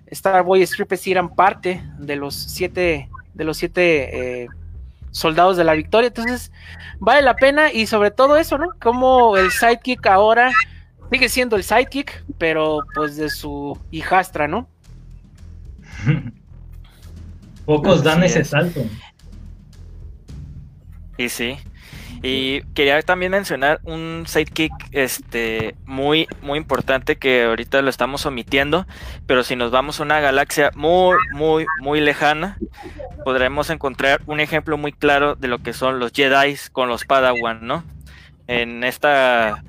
Star Boy y Stripes eran parte de los siete, de los siete eh, soldados de la victoria. Entonces, vale la pena y sobre todo eso, ¿no? Como el sidekick ahora sigue siendo el sidekick, pero pues de su hijastra, ¿no? Pocos dan ese salto. Y sí. Y quería también mencionar un sidekick este, muy, muy importante que ahorita lo estamos omitiendo, pero si nos vamos a una galaxia muy, muy, muy lejana, podremos encontrar un ejemplo muy claro de lo que son los Jedi con los Padawan, ¿no? En esta,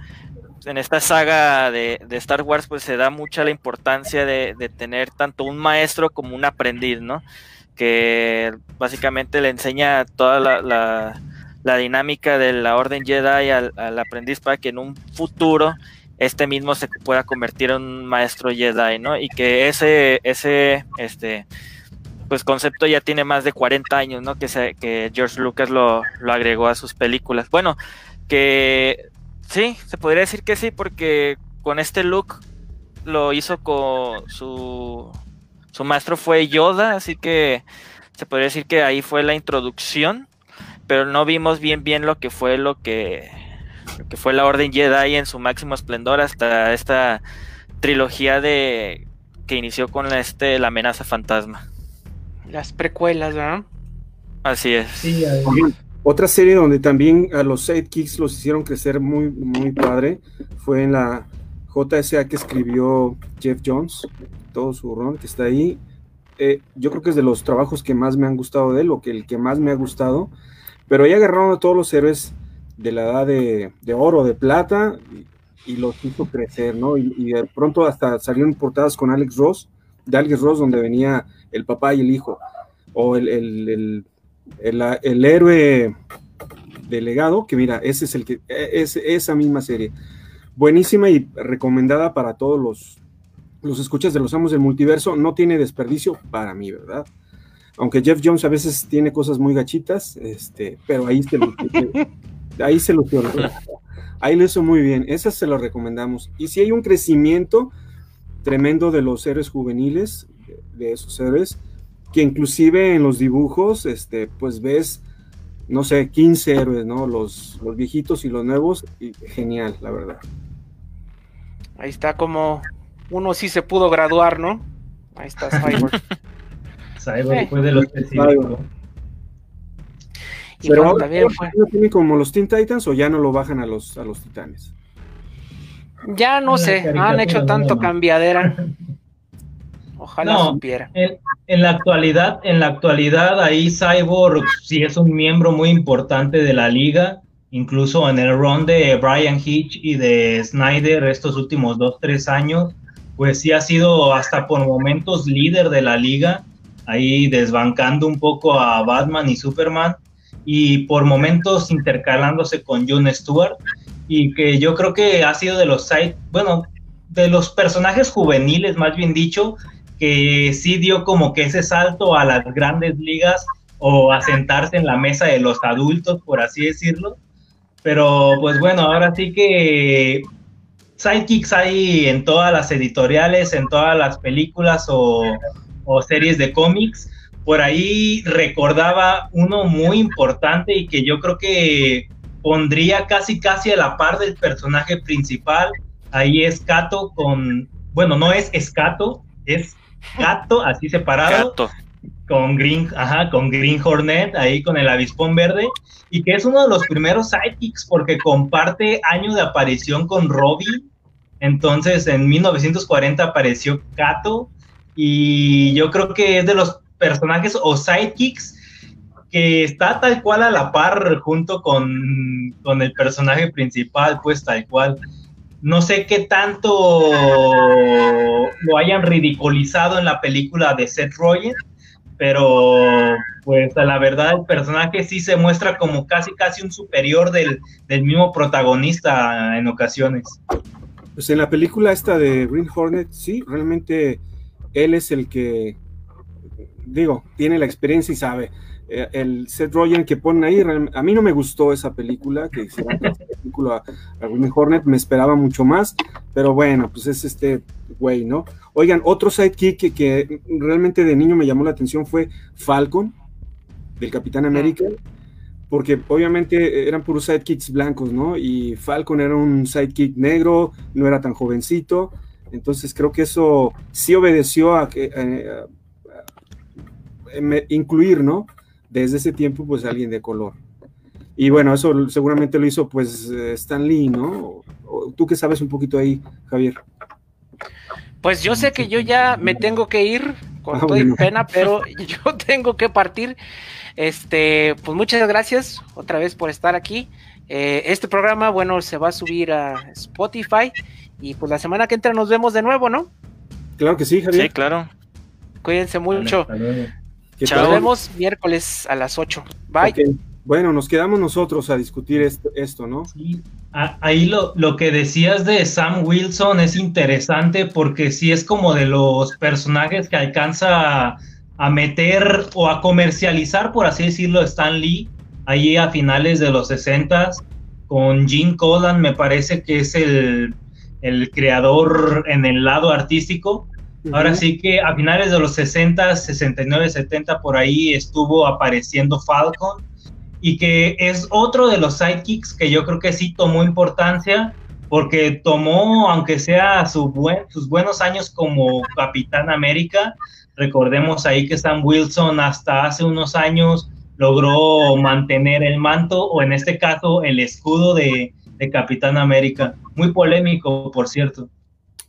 en esta saga de, Star Wars, pues se da mucha la importancia de, de tener tanto un maestro como un aprendiz, ¿no? Que básicamente le enseña toda la la dinámica de la Orden Jedi al, aprendiz para que en un futuro este mismo se pueda convertir en un maestro Jedi, ¿no? Y que ese, ese, este, pues concepto ya tiene más de 40 años, ¿no? Que, se, que George Lucas lo, lo agregó a sus películas. Bueno, que sí, se podría decir que sí, porque con este look lo hizo con su, su maestro fue Yoda, así que se podría decir que ahí fue la introducción pero no vimos bien bien lo que fue lo que, que fue la Orden Jedi en su máximo esplendor hasta esta trilogía de que inició con este la amenaza fantasma. Las precuelas, ¿verdad? Así es. Otra serie donde también a los sidekicks los hicieron crecer muy, muy padre fue en la JSA que escribió Jeff Jones, todo su rol que está ahí. Eh, yo creo que es de los trabajos que más me han gustado de él, o que el que más me ha gustado, pero ahí agarraron a todos los héroes de la edad de, oro, de plata, y, los hizo crecer, ¿no? Y, de pronto hasta salieron portadas con Alex Ross, de Alex Ross, donde venía el papá y el hijo, o el, el, el, el héroe delegado, que mira, ese es el que, es, esa misma serie. buenísima y recomendada para todos los, los escuchas de los amos del multiverso. No tiene desperdicio para mí, ¿verdad? Aunque Jeff Jones a veces tiene cosas muy gachitas, este, pero ahí se lo, ahí se lo Ahí lo hizo muy bien. Esa se lo recomendamos. Y si hay un crecimiento tremendo de los héroes juveniles, de, esos héroes, que inclusive en los dibujos, este, pues ves, no sé, 15 héroes, ¿no? Los, los viejitos y los nuevos, y genial, la verdad. Ahí está como uno sí se pudo graduar, ¿no? Ahí está Cyborg. Cyborg eh. fue de los Y Pero ahora, también fue... tiene como los Teen Titans o ya no lo bajan a los, a los titanes? Ya no sé, han hecho tanto cambiadera. Ojalá supiera. En, la actualidad, en la actualidad, ahí Cyborg sí es un miembro muy importante de la liga. Incluso en el run de Brian Hitch y de Snyder estos últimos dos, tres años, pues sí ha sido hasta por momentos líder de la liga, ahí desbancando un poco a Batman y Superman y por momentos intercalándose con Jon Stewart y que yo creo que ha sido de los bueno, de los personajes juveniles, más bien dicho, que sí dio como que ese salto a las grandes ligas o a sentarse en la mesa de los adultos, por así decirlo. Pero pues bueno, ahora sí que sidekicks hay en todas las editoriales, en todas las películas o, o series de cómics. Por ahí recordaba uno muy importante y que yo creo que pondría casi casi a la par del personaje principal. Ahí es Kato con, bueno, no es Escato, es Gato, así separado. Con Green, ajá, con Green Hornet, ahí con el avispón verde, y que es uno de los primeros sidekicks porque comparte año de aparición con Robin. Entonces, en 1940 apareció Kato, y yo creo que es de los personajes o sidekicks que está tal cual a la par junto con, con el personaje principal, pues tal cual. No sé qué tanto lo hayan ridiculizado en la película de Seth Rogen, pero pues la verdad el personaje sí se muestra como casi casi un superior del, del mismo protagonista en ocasiones. Pues en la película esta de Green Hornet, sí, realmente él es el que, digo, tiene la experiencia y sabe. Eh, el Seth Rogen que ponen ahí, a mí no me gustó esa película, que hicieron esa película a Green Hornet, me esperaba mucho más, pero bueno, pues es este güey, ¿no? Oigan, otro sidekick que, que realmente de niño me llamó la atención fue Falcon, del Capitán América, porque obviamente eran puros sidekicks blancos, ¿no? Y Falcon era un sidekick negro, no era tan jovencito, entonces creo que eso sí obedeció a que... Eh, incluir, ¿no? desde ese tiempo, pues alguien de color. Y bueno, eso seguramente lo hizo pues Stan Lee, ¿no? ¿Tú qué sabes un poquito ahí, Javier? Pues yo sé que yo ya me tengo que ir con ah, toda pena, pero yo tengo que partir. Este, pues muchas gracias otra vez por estar aquí. Eh, este programa, bueno, se va a subir a Spotify y pues la semana que entra nos vemos de nuevo, ¿no? Claro que sí, Javier. Sí, claro. Cuídense mucho. Nos vemos miércoles a las 8. Bye. Bueno, nos quedamos nosotros a discutir esto, ¿no? Sí. Ahí lo, lo, que decías de Sam Wilson es interesante porque sí es como de los personajes que alcanza a, meter o a comercializar, por así decirlo, Stan Lee, ahí a finales de los 60 con Gene Colan, me parece que es el, el creador en el lado artístico. Ahora sí que a finales de los 60, 69, 70 por ahí estuvo apareciendo Falcon y que es otro de los sidekicks que yo creo que sí tomó importancia porque tomó, aunque sea su sus buenos años como Capitán América, recordemos ahí que Sam Wilson hasta hace unos años logró mantener el manto o en este caso el escudo de, de Capitán América. Muy polémico, por cierto.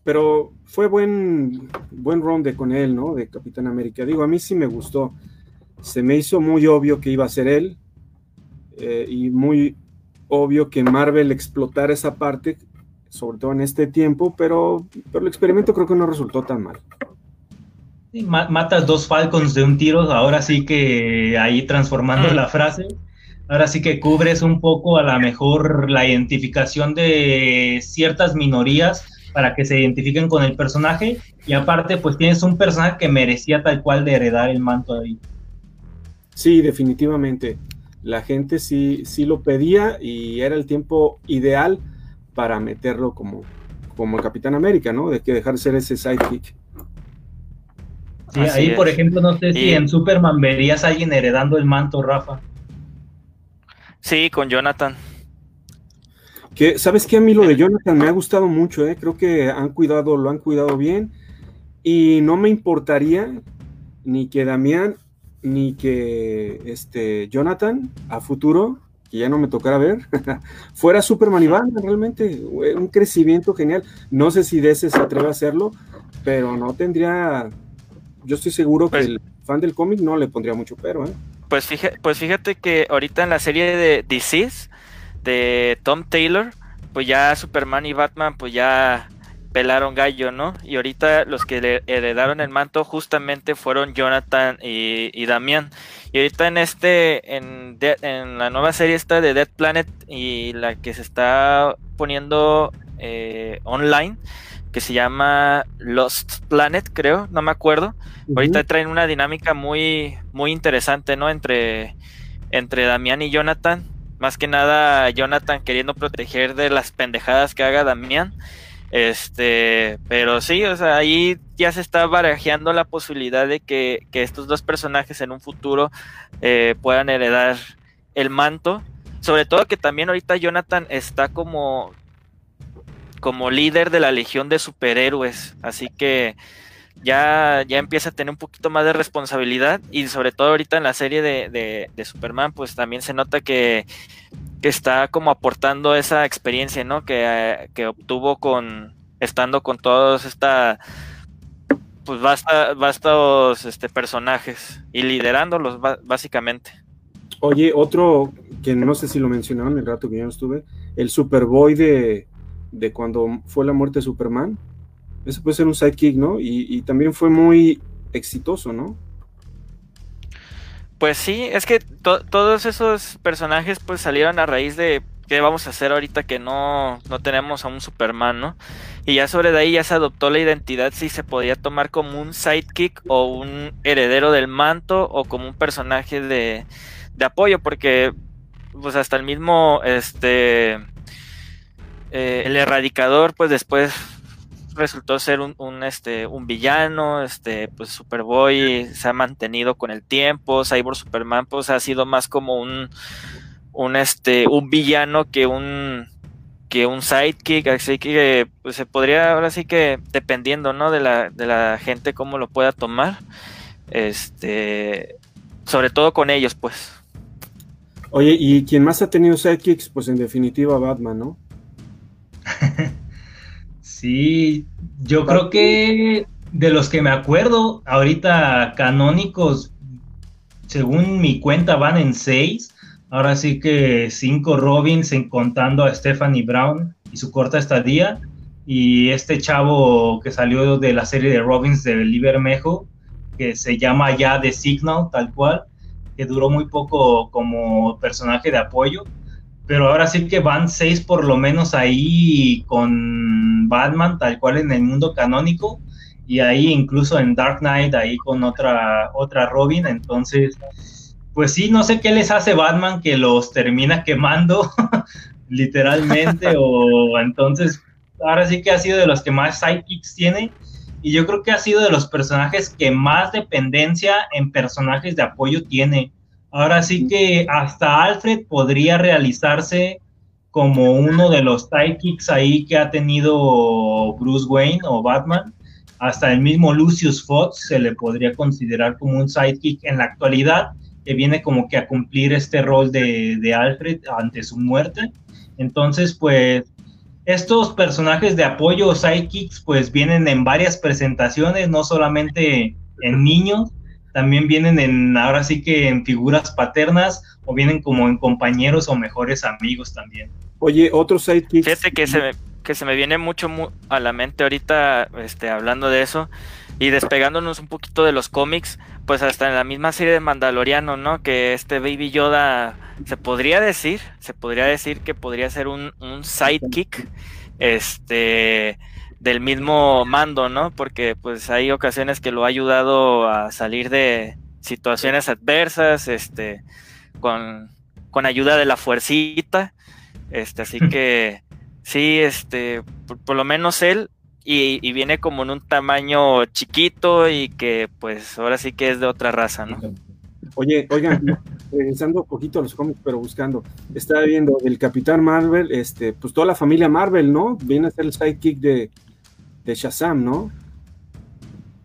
Pero fue buen, buen ronde con él, ¿no? De Capitán América. Digo, a mí sí me gustó. Se me hizo muy obvio que iba a ser él eh, y muy obvio que Marvel explotara esa parte, sobre todo en este tiempo, pero, pero el experimento creo que no resultó tan mal. matas dos Falcons de un tiro, ahora sí que ahí transformando la frase. Ahora sí que cubres un poco a lo mejor la identificación de ciertas minorías para que se identifiquen con el personaje y aparte pues tienes un personaje que merecía tal cual de heredar el manto ahí. Sí, definitivamente. La gente sí, sí lo pedía y era el tiempo ideal para meterlo como, como Capitán América, ¿no? De que dejar de ser ese sidekick. Sí, ahí, por ejemplo, no sé si en Superman verías a alguien heredando el manto, Rafa. Sí, con Jonathan. Que, ¿Sabes qué? A mí lo de Jonathan me ha gustado mucho, ¿eh? Creo que han cuidado, lo han cuidado bien. Y no me importaría ni que Damián ni que este Jonathan a futuro, que ya no me tocara ver, fuera Superman y Batman, realmente. Un crecimiento genial. No sé si DC se atreve a hacerlo, pero no tendría. Yo estoy seguro que pues el fan del cómic no le pondría mucho pero, ¿eh? Pues fíjate, pues fíjate que ahorita en la serie de Disease de Tom Taylor, pues ya Superman y Batman pues ya pelaron gallo, ¿no? Y ahorita los que le heredaron el manto justamente fueron Jonathan y, y Damián. Y ahorita en este, en, en, la nueva serie esta de Dead Planet y la que se está poniendo eh, online, que se llama Lost Planet, creo, no me acuerdo. Ahorita traen una dinámica muy, muy interesante, ¿no? Entre, entre Damián y Jonathan. Más que nada, Jonathan queriendo proteger de las pendejadas que haga Damián. Este, pero sí, o sea, ahí ya se está barajeando la posibilidad de que, estos dos personajes en un futuro eh, puedan heredar el manto. Sobre todo que también ahorita Jonathan está como como líder de la legión de superhéroes. Así que ya, ya empieza a tener un poquito más de responsabilidad. Y sobre todo ahorita en la serie de, Superman, pues también se nota que, está como aportando esa experiencia, ¿no? Que, obtuvo con estando con todos esta pues basta, este, personajes y liderándolos básicamente. Oye, otro que no sé si lo mencionaron el rato que yo no estuve, el Superboy de, de cuando fue la muerte de Superman. Ese puede ser un sidekick, ¿no? Y, también fue muy exitoso, ¿no? Pues sí, es que todos esos personajes pues salieron a raíz de qué vamos a hacer ahorita que no, no tenemos a un Superman, ¿no? Y ya sobre de ahí ya se adoptó la identidad si se podía tomar como un sidekick o un heredero del manto o como un personaje de, de apoyo, porque pues hasta el mismo este eh, el erradicador, pues después resultó ser un, este, un villano, este, pues Superboy se ha mantenido con el tiempo, Cyborg Superman, pues ha sido más como un, un, este, un villano que un, que un sidekick, así que pues, se podría, ahora sí que dependiendo, ¿no? De la, de la gente cómo lo pueda tomar, este, sobre todo con ellos, pues. Oye, y quien más ha tenido sidekicks, pues en definitiva Batman, ¿no? sí, yo creo que de los que me acuerdo, ahorita canónicos, según mi cuenta, van en seis. Ahora sí que cinco Robins en contando a Stephanie Brown y su corta estadía. Y este chavo que salió de la serie de Robins de Libermejo, que se llama ya The Signal, tal cual, que duró muy poco como personaje de apoyo pero ahora sí que van seis por lo menos ahí con Batman, tal cual en el mundo canónico, y ahí incluso en Dark Knight, ahí con otra, otra Robin, entonces, pues sí, no sé qué les hace Batman que los termina quemando, literalmente, o entonces, ahora sí que ha sido de los que más sidekicks tiene, y yo creo que ha sido de los personajes que más dependencia en personajes de apoyo tiene Ahora sí que hasta Alfred podría realizarse como uno de los sidekicks ahí que ha tenido Bruce Wayne o Batman. Hasta el mismo Lucius Fox se le podría considerar como un sidekick en la actualidad, que viene como que a cumplir este rol de, de Alfred ante su muerte. Entonces, pues, estos personajes de apoyo o sidekicks, pues vienen en varias presentaciones, no solamente en niños, también vienen en, ahora sí que en figuras paternas o vienen como en compañeros o mejores amigos también. Oye, otros sidekicks. Fíjate que se me, que se me viene mucho a la mente ahorita este, hablando de eso y despegándonos un poquito de los cómics, pues hasta en la misma serie de Mandaloriano, ¿no? Que este Baby Yoda se podría decir, se podría decir que podría ser un, un sidekick, este, del mismo mando, ¿no? Porque pues hay ocasiones que lo ha ayudado a salir de situaciones adversas, este, con, con ayuda de la fuercita, este, así que sí, este, por lo menos él y, viene como en un tamaño chiquito y que pues ahora sí que es de otra raza, ¿no? Oye, oigan, regresando un poquito a los cómics, pero buscando, estaba viendo el Capitán Marvel, este, pues toda la familia Marvel, ¿no? Viene a ser el sidekick de, de Shazam, ¿no?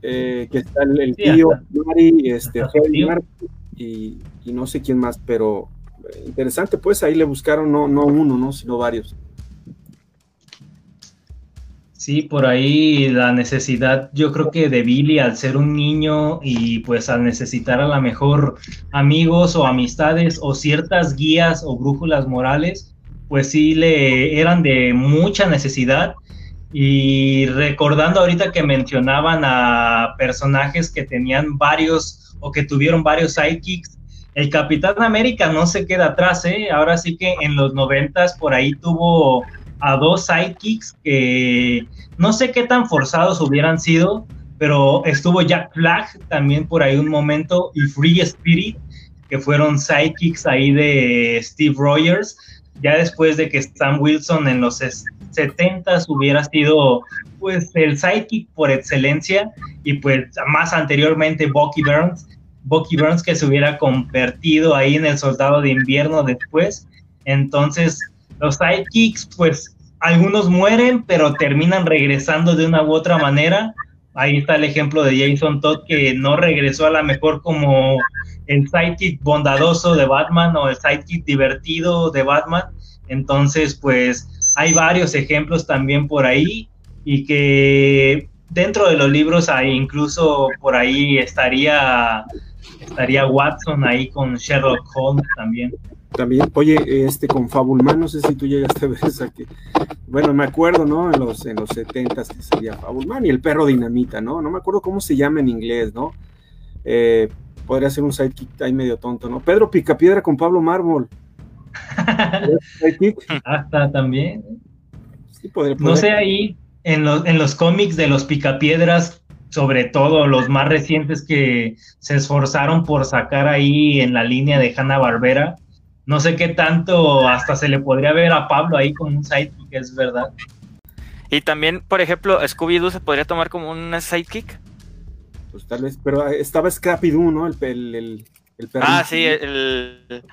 Eh, que está el, tío, Mari, este, y, y, no sé quién más, pero interesante, pues ahí le buscaron no, no uno, ¿no? Sino varios. Sí, por ahí la necesidad, yo creo que de Billy al ser un niño y pues al necesitar a lo mejor amigos o amistades o ciertas guías o brújulas morales, pues sí le eran de mucha necesidad. Y recordando ahorita que mencionaban a personajes que tenían varios o que tuvieron varios sidekicks, el Capitán América no se queda atrás, ¿eh? Ahora sí que en los noventas por ahí tuvo a dos sidekicks que no sé qué tan forzados hubieran sido, pero estuvo Jack Flag también por ahí un momento y Free Spirit, que fueron sidekicks ahí de Steve Rogers, ya después de que Sam Wilson en los 70 hubiera sido pues el sidekick por excelencia y pues más anteriormente Bucky Burns, Bucky Burns que se hubiera convertido ahí en el soldado de invierno después. Entonces, los sidekicks, pues algunos mueren, pero terminan regresando de una u otra manera. Ahí está el ejemplo de Jason Todd, que no regresó a la mejor como el sidekick bondadoso de Batman o el sidekick divertido de Batman. Entonces, pues hay varios ejemplos también por ahí y que dentro de los libros hay incluso por ahí estaría estaría Watson ahí con Sherlock Holmes también. También, oye, este con Fabulman, no sé si tú llegaste a ver esa que, bueno, me acuerdo, ¿no? En los, en los 70 que salía Fabulman y el perro dinamita, ¿no? No me acuerdo cómo se llama en inglés, ¿no? Eh, podría ser un sidekick ahí medio tonto, ¿no? Pedro Picapiedra con Pablo Mármol. Hasta también. Sí, No sé, ahí en los, en los cómics de los Picapiedras, sobre todo los más recientes que se esforzaron por sacar ahí en la línea de Hanna Barbera, no sé qué tanto hasta se le podría ver a Pablo ahí con un sidekick, es verdad. Y también, por ejemplo, Scooby-Doo se podría tomar como un sidekick. Pues tal vez, pero estaba Scrappy-Doo, ¿no? El, el, el, perrito. Ah, sí, el,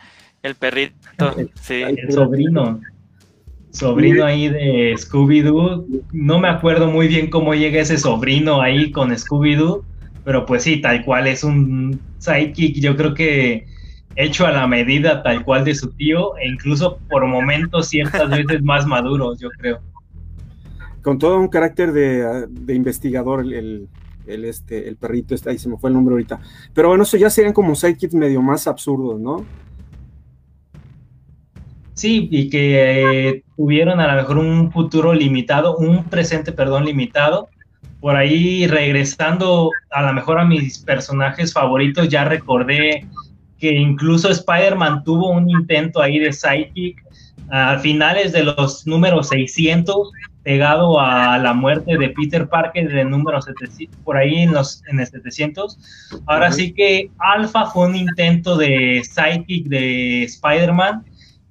el perrito. sí. El sobrino. Sobrino ahí de Scooby-Doo. No me acuerdo muy bien cómo llega ese sobrino ahí con Scooby-Doo, pero pues sí, tal cual es un sidekick. Yo creo que hecho a la medida tal cual de su tío e incluso por momentos ciertas veces más maduro, yo creo. Con todo un carácter de, investigador, el, este, el perrito está ahí, se me fue el nombre ahorita. Pero bueno, eso ya serían como sidekicks medio más absurdos, ¿no? Sí, y que eh, tuvieron a lo mejor un futuro limitado, un presente, perdón, limitado. Por ahí regresando a lo mejor a mis personajes favoritos, ya recordé que incluso Spider-Man tuvo un intento ahí de sidekick a finales de los números 600, pegado a la muerte de Peter Parker de número 700, por ahí en, los, en el 700. Ahora sí que Alpha fue un intento de sidekick de Spider-Man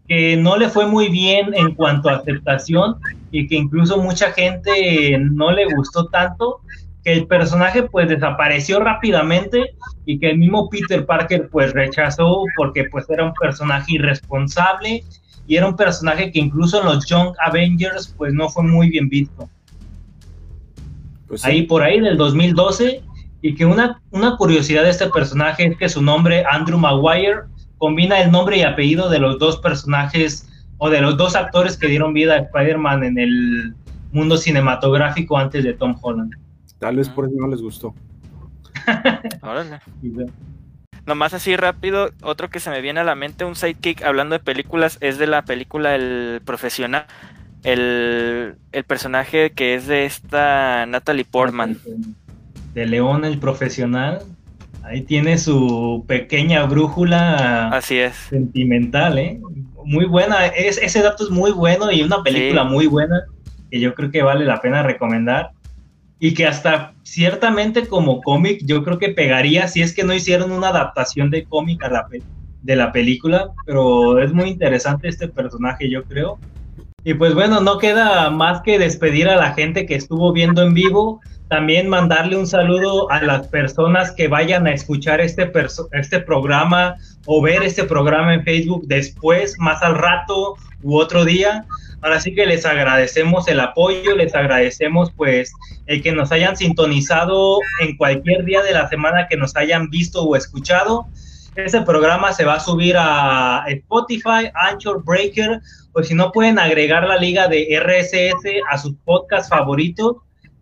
que no le fue muy bien en cuanto a aceptación y que incluso mucha gente no le gustó tanto que el personaje pues desapareció rápidamente y que el mismo Peter Parker pues rechazó porque pues era un personaje irresponsable y era un personaje que incluso en los Young Avengers pues no fue muy bien visto. Pues ahí por ahí del 2012 y que una, una curiosidad de este personaje es que su nombre Andrew Maguire combina el nombre y apellido de los dos personajes o de los dos actores que dieron vida a Spider-Man en el mundo cinematográfico antes de Tom Holland. Tal vez por eso no les gustó. Nomás así rápido, otro que se me viene a la mente, un sidekick hablando de películas, es de la película El Profesional. El, personaje que es de esta Natalie Portman. De León el Profesional. Ahí tiene su pequeña brújula Así es. sentimental, ¿eh? Muy buena, es, ese dato es muy bueno y una película muy buena que yo creo que vale la pena recomendar y que hasta ciertamente como cómic yo creo que pegaría si es que no hicieron una adaptación de cómic a la de la película, pero es muy interesante este personaje yo creo. Y pues bueno, no queda más que despedir a la gente que estuvo viendo en vivo también mandarle un saludo a las personas que vayan a escuchar este, este programa o ver este programa en Facebook después, más al rato u otro día. Ahora sí que les agradecemos el apoyo, les agradecemos pues el que nos hayan sintonizado en cualquier día de la semana que nos hayan visto o escuchado. Este programa se va a subir a Spotify, Anchor Breaker, o si no pueden agregar la liga de RSS a sus podcasts favoritos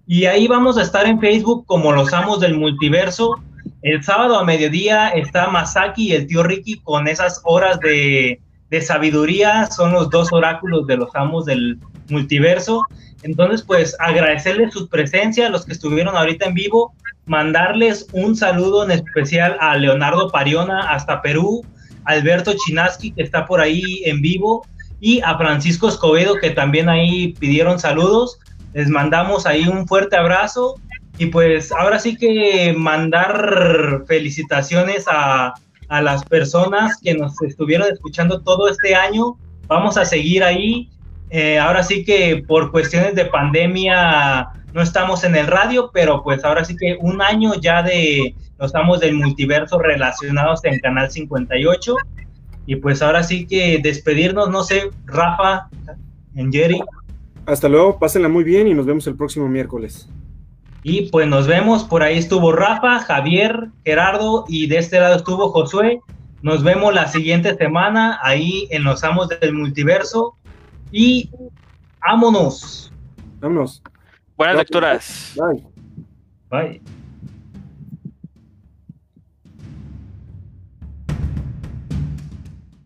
y ahí vamos a estar en Facebook como los amos del multiverso. El sábado a mediodía está Masaki y el tío Ricky con esas horas de, sabiduría. Son los dos oráculos de los amos del multiverso. Entonces, pues agradecerles su presencia, los que estuvieron ahorita en vivo, mandarles un saludo en especial a Leonardo Pariona hasta Perú, Alberto Chinaski que está por ahí en vivo y a Francisco Escobedo que también ahí pidieron saludos. Les mandamos ahí un fuerte abrazo y pues ahora sí que mandar felicitaciones a, las personas que nos estuvieron escuchando todo este año. Vamos a seguir ahí. Eh, ahora sí que por cuestiones de pandemia no estamos en el radio, pero pues ahora sí que un año ya de los estamos del multiverso relacionados en Canal 58. Y pues ahora sí que despedirnos, no sé, Rafa, en Jerry. Hasta luego, pásenla muy bien y nos vemos el próximo miércoles. Y pues nos vemos, por ahí estuvo Rafa, Javier, Gerardo y de este lado estuvo Josué. Nos vemos la siguiente semana ahí en los Amos del Multiverso y vámonos. Vámonos. Buenas lecturas. Bye. Bye.